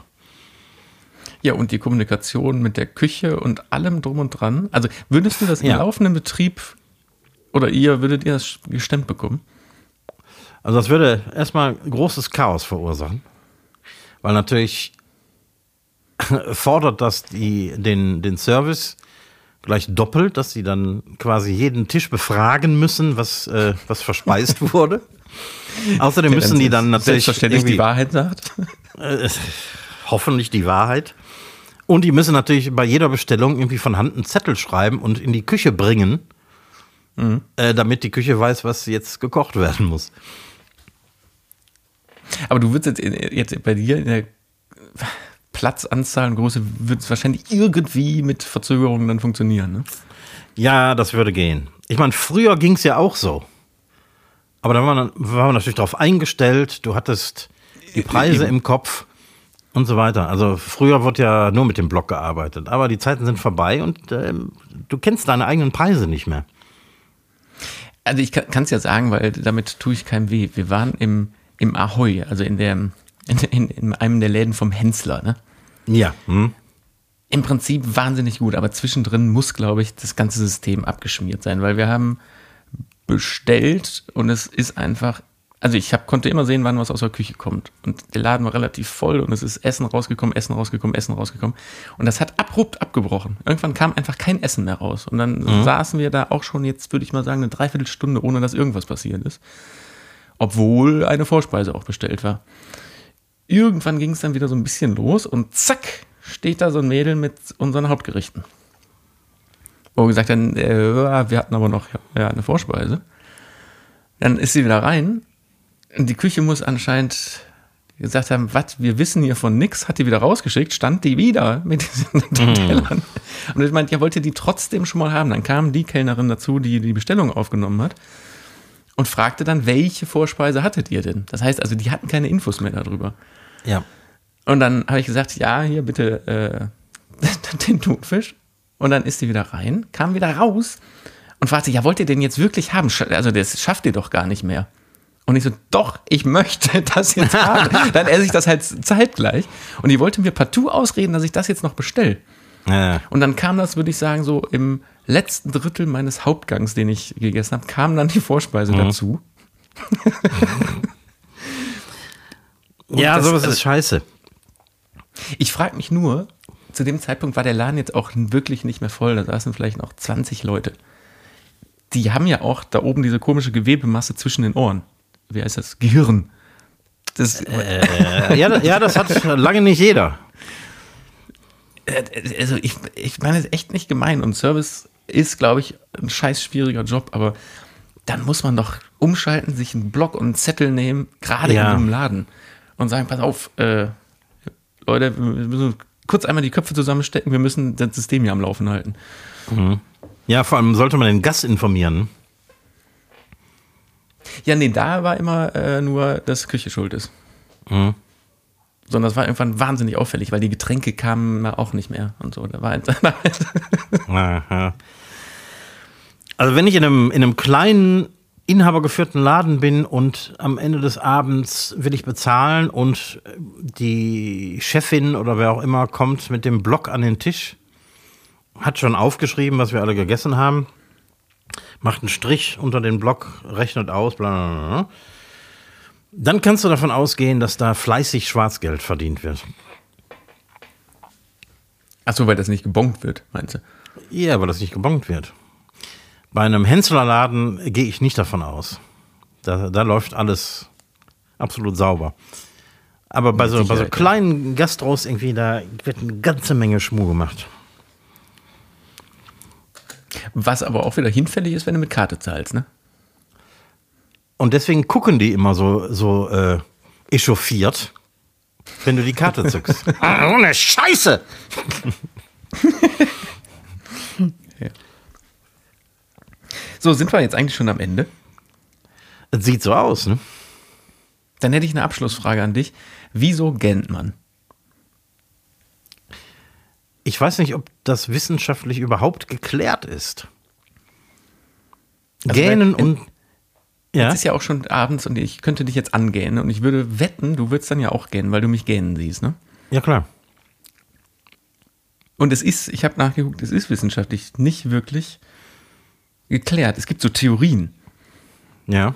Ja, und die Kommunikation mit der Küche und allem drum und dran. Also würdest du das im ja. laufenden Betrieb oder ihr, würdet ihr das gestemmt bekommen? Also das würde erstmal großes Chaos verursachen weil natürlich fordert das die, den, den Service gleich doppelt, dass sie dann quasi jeden Tisch befragen müssen, was, äh, was verspeist wurde. Außerdem müssen die dann natürlich. Selbstverständlich die Wahrheit sagt. Äh, hoffentlich die Wahrheit. Und die müssen natürlich bei jeder Bestellung irgendwie von Hand einen Zettel schreiben und in die Küche bringen, mhm. äh, damit die Küche weiß, was jetzt gekocht werden muss. Aber du würdest jetzt, jetzt bei dir in der Platzanzahl und Größe wird es wahrscheinlich irgendwie mit Verzögerungen dann funktionieren, ne? Ja, das würde gehen. Ich meine, früher ging es ja auch so. Aber da war man, war man natürlich darauf eingestellt, du hattest die Preise Eben. im Kopf und so weiter. Also früher wurde ja nur mit dem Block gearbeitet. Aber die Zeiten sind vorbei und äh, du kennst deine eigenen Preise nicht mehr. Also ich kann es ja sagen, weil damit tue ich keinem weh. Wir waren im im Ahoy, also in, der, in, in, in einem der Läden vom Hensler, ne? Ja. Hm. Im Prinzip wahnsinnig gut, aber zwischendrin muss, glaube ich, das ganze System abgeschmiert sein, weil wir haben bestellt und es ist einfach, also ich hab, konnte immer sehen, wann was aus der Küche kommt. Und der Laden war relativ voll und es ist Essen rausgekommen, Essen rausgekommen, Essen rausgekommen. Und das hat abrupt abgebrochen. Irgendwann kam einfach kein Essen mehr raus. Und dann mhm. saßen wir da auch schon jetzt, würde ich mal sagen, eine Dreiviertelstunde, ohne dass irgendwas passiert ist. Obwohl eine Vorspeise auch bestellt war. Irgendwann ging es dann wieder so ein bisschen los und zack, steht da so ein Mädel mit unseren Hauptgerichten. Wo gesagt haben, äh, wir hatten aber noch ja, eine Vorspeise. Dann ist sie wieder rein. Die Küche muss anscheinend gesagt haben, was, wir wissen hier von nix, hat die wieder rausgeschickt, stand die wieder mit diesen mm. Tellern. Und ich meinte, ja, wollt ihr die trotzdem schon mal haben? Dann kam die Kellnerin dazu, die die Bestellung aufgenommen hat und fragte dann, welche Vorspeise hattet ihr denn? Das heißt also, die hatten keine Infos mehr darüber. Ja. Und dann habe ich gesagt, ja, hier bitte äh, den Thunfisch. Und dann ist sie wieder rein, kam wieder raus und fragte, ja, wollt ihr den jetzt wirklich haben? Also das schafft ihr doch gar nicht mehr. Und ich so, doch, ich möchte das jetzt haben. dann esse ich das halt zeitgleich. Und die wollte mir partout ausreden, dass ich das jetzt noch bestelle. Ja. Und dann kam das, würde ich sagen, so im letzten Drittel meines Hauptgangs, den ich gegessen habe, kam dann die Vorspeise mhm. dazu. ja, sowas also, ist scheiße. Ich frage mich nur, zu dem Zeitpunkt war der Laden jetzt auch wirklich nicht mehr voll. Da saßen vielleicht noch 20 Leute. Die haben ja auch da oben diese komische Gewebemasse zwischen den Ohren. Wie heißt das? Gehirn. Das, äh, ja, ja, das hat lange nicht jeder. Äh, also ich, ich meine es echt nicht gemein und Service ist, glaube ich, ein scheiß schwieriger Job, aber dann muss man doch umschalten, sich einen Block und einen Zettel nehmen, gerade ja. in einem Laden und sagen, pass auf, äh, Leute, wir müssen kurz einmal die Köpfe zusammenstecken, wir müssen das System hier am Laufen halten. Mhm. Ja, vor allem sollte man den Gast informieren. Ja, nee, da war immer äh, nur, dass Küche schuld ist. Mhm. Sondern das war irgendwann wahnsinnig auffällig, weil die Getränke kamen auch nicht mehr und so. Da war Aha. Also wenn ich in einem, in einem kleinen inhabergeführten Laden bin und am Ende des Abends will ich bezahlen und die Chefin oder wer auch immer kommt mit dem Block an den Tisch, hat schon aufgeschrieben, was wir alle gegessen haben, macht einen Strich unter den Block, rechnet aus, bla bla bla. Dann kannst du davon ausgehen, dass da fleißig Schwarzgeld verdient wird. Achso, weil das nicht gebongt wird, meinst du? Ja, weil das nicht gebongt wird. Bei einem Henslerladen gehe ich nicht davon aus. Da, da läuft alles absolut sauber. Aber bei so, bei so kleinen Gastros irgendwie, da wird eine ganze Menge Schmuh gemacht. Was aber auch wieder hinfällig ist, wenn du mit Karte zahlst, ne? Und deswegen gucken die immer so, so äh, echauffiert, wenn du die Karte zückst. ah, ohne Scheiße! So, sind wir jetzt eigentlich schon am Ende? Das sieht so aus, ne? Dann hätte ich eine Abschlussfrage an dich. Wieso gähnt man? Ich weiß nicht, ob das wissenschaftlich überhaupt geklärt ist. Also Gähnen weil, und. Ja? Es ist ja auch schon abends und ich könnte dich jetzt angähnen und ich würde wetten, du würdest dann ja auch gähnen, weil du mich gähnen siehst, ne? Ja, klar. Und es ist, ich habe nachgeguckt, es ist wissenschaftlich nicht wirklich geklärt. Es gibt so Theorien. Ja.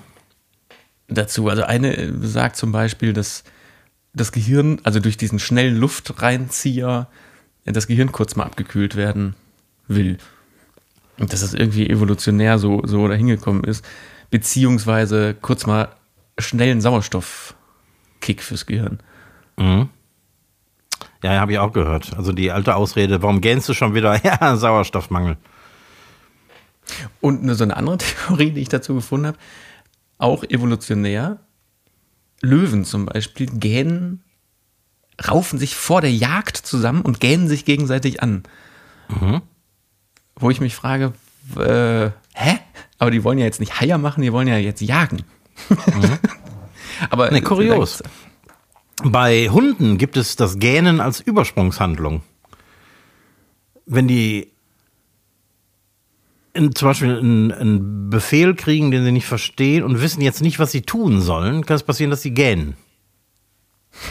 Dazu. Also eine sagt zum Beispiel, dass das Gehirn, also durch diesen schnellen Luftreinzieher, das Gehirn kurz mal abgekühlt werden will. Und dass das irgendwie evolutionär so, so dahin gekommen ist. Beziehungsweise kurz mal schnellen Sauerstoffkick fürs Gehirn. Mhm. Ja, habe ich auch gehört. Also die alte Ausrede, warum gähnst du schon wieder? Ja, Sauerstoffmangel. Und so eine andere Theorie, die ich dazu gefunden habe, auch evolutionär. Löwen zum Beispiel gähnen, raufen sich vor der Jagd zusammen und gähnen sich gegenseitig an. Mhm. Wo ich mich frage, äh, hä? Aber die wollen ja jetzt nicht Haier machen, die wollen ja jetzt jagen. Mhm. Aber ne, kurios. Bei Hunden gibt es das Gähnen als Übersprungshandlung. Wenn die in, zum Beispiel einen, einen, Befehl kriegen, den sie nicht verstehen und wissen jetzt nicht, was sie tun sollen, kann es passieren, dass sie gähnen.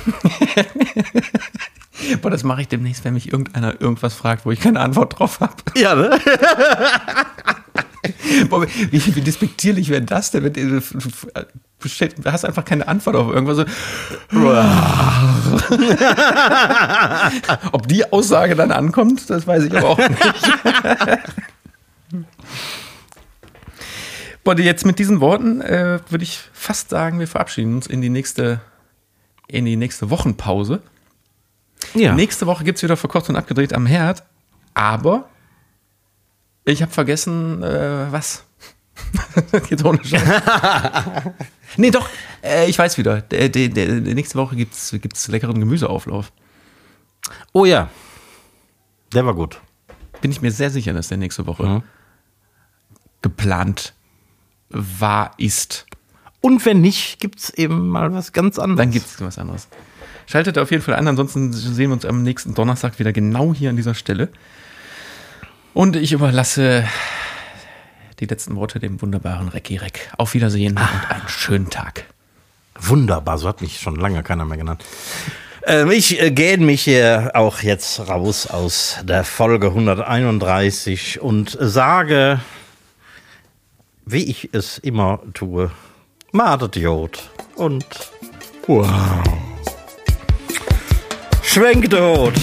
Boah, das mache ich demnächst, wenn mich irgendeiner irgendwas fragt, wo ich keine Antwort drauf habe. Ja, ne? Boah, wie, wie despektierlich wäre das denn? Du, du hast einfach keine Antwort auf irgendwas. So. Ob die Aussage dann ankommt, das weiß ich aber auch nicht. Boah, jetzt mit diesen Worten äh, würde ich fast sagen, wir verabschieden uns in die nächste, in die nächste Wochenpause. Ja. Nächste Woche gibt es wieder verkocht und abgedreht am Herd, aber ich habe vergessen, äh, was. Jetzt ohne Scheiß. nee, doch, äh, ich weiß wieder. Der, der, der, nächste Woche gibt es leckeren Gemüseauflauf. Oh ja. Der war gut. Bin ich mir sehr sicher, dass der nächste Woche mhm. Geplant war, ist. Und wenn nicht, gibt es eben mal was ganz anderes. Dann gibt es was anderes. Schaltet auf jeden Fall an, ansonsten sehen wir uns am nächsten Donnerstag wieder genau hier an dieser Stelle. Und ich überlasse die letzten Worte dem wunderbaren Recki Reck. Auf Wiedersehen ah. und einen schönen Tag. Wunderbar, so hat mich schon lange keiner mehr genannt. Ähm, ich äh, gehe mich hier auch jetzt raus aus der Folge 131 und sage, wie ich es immer tue, Madet Jod und wow. Schwenkt Jod.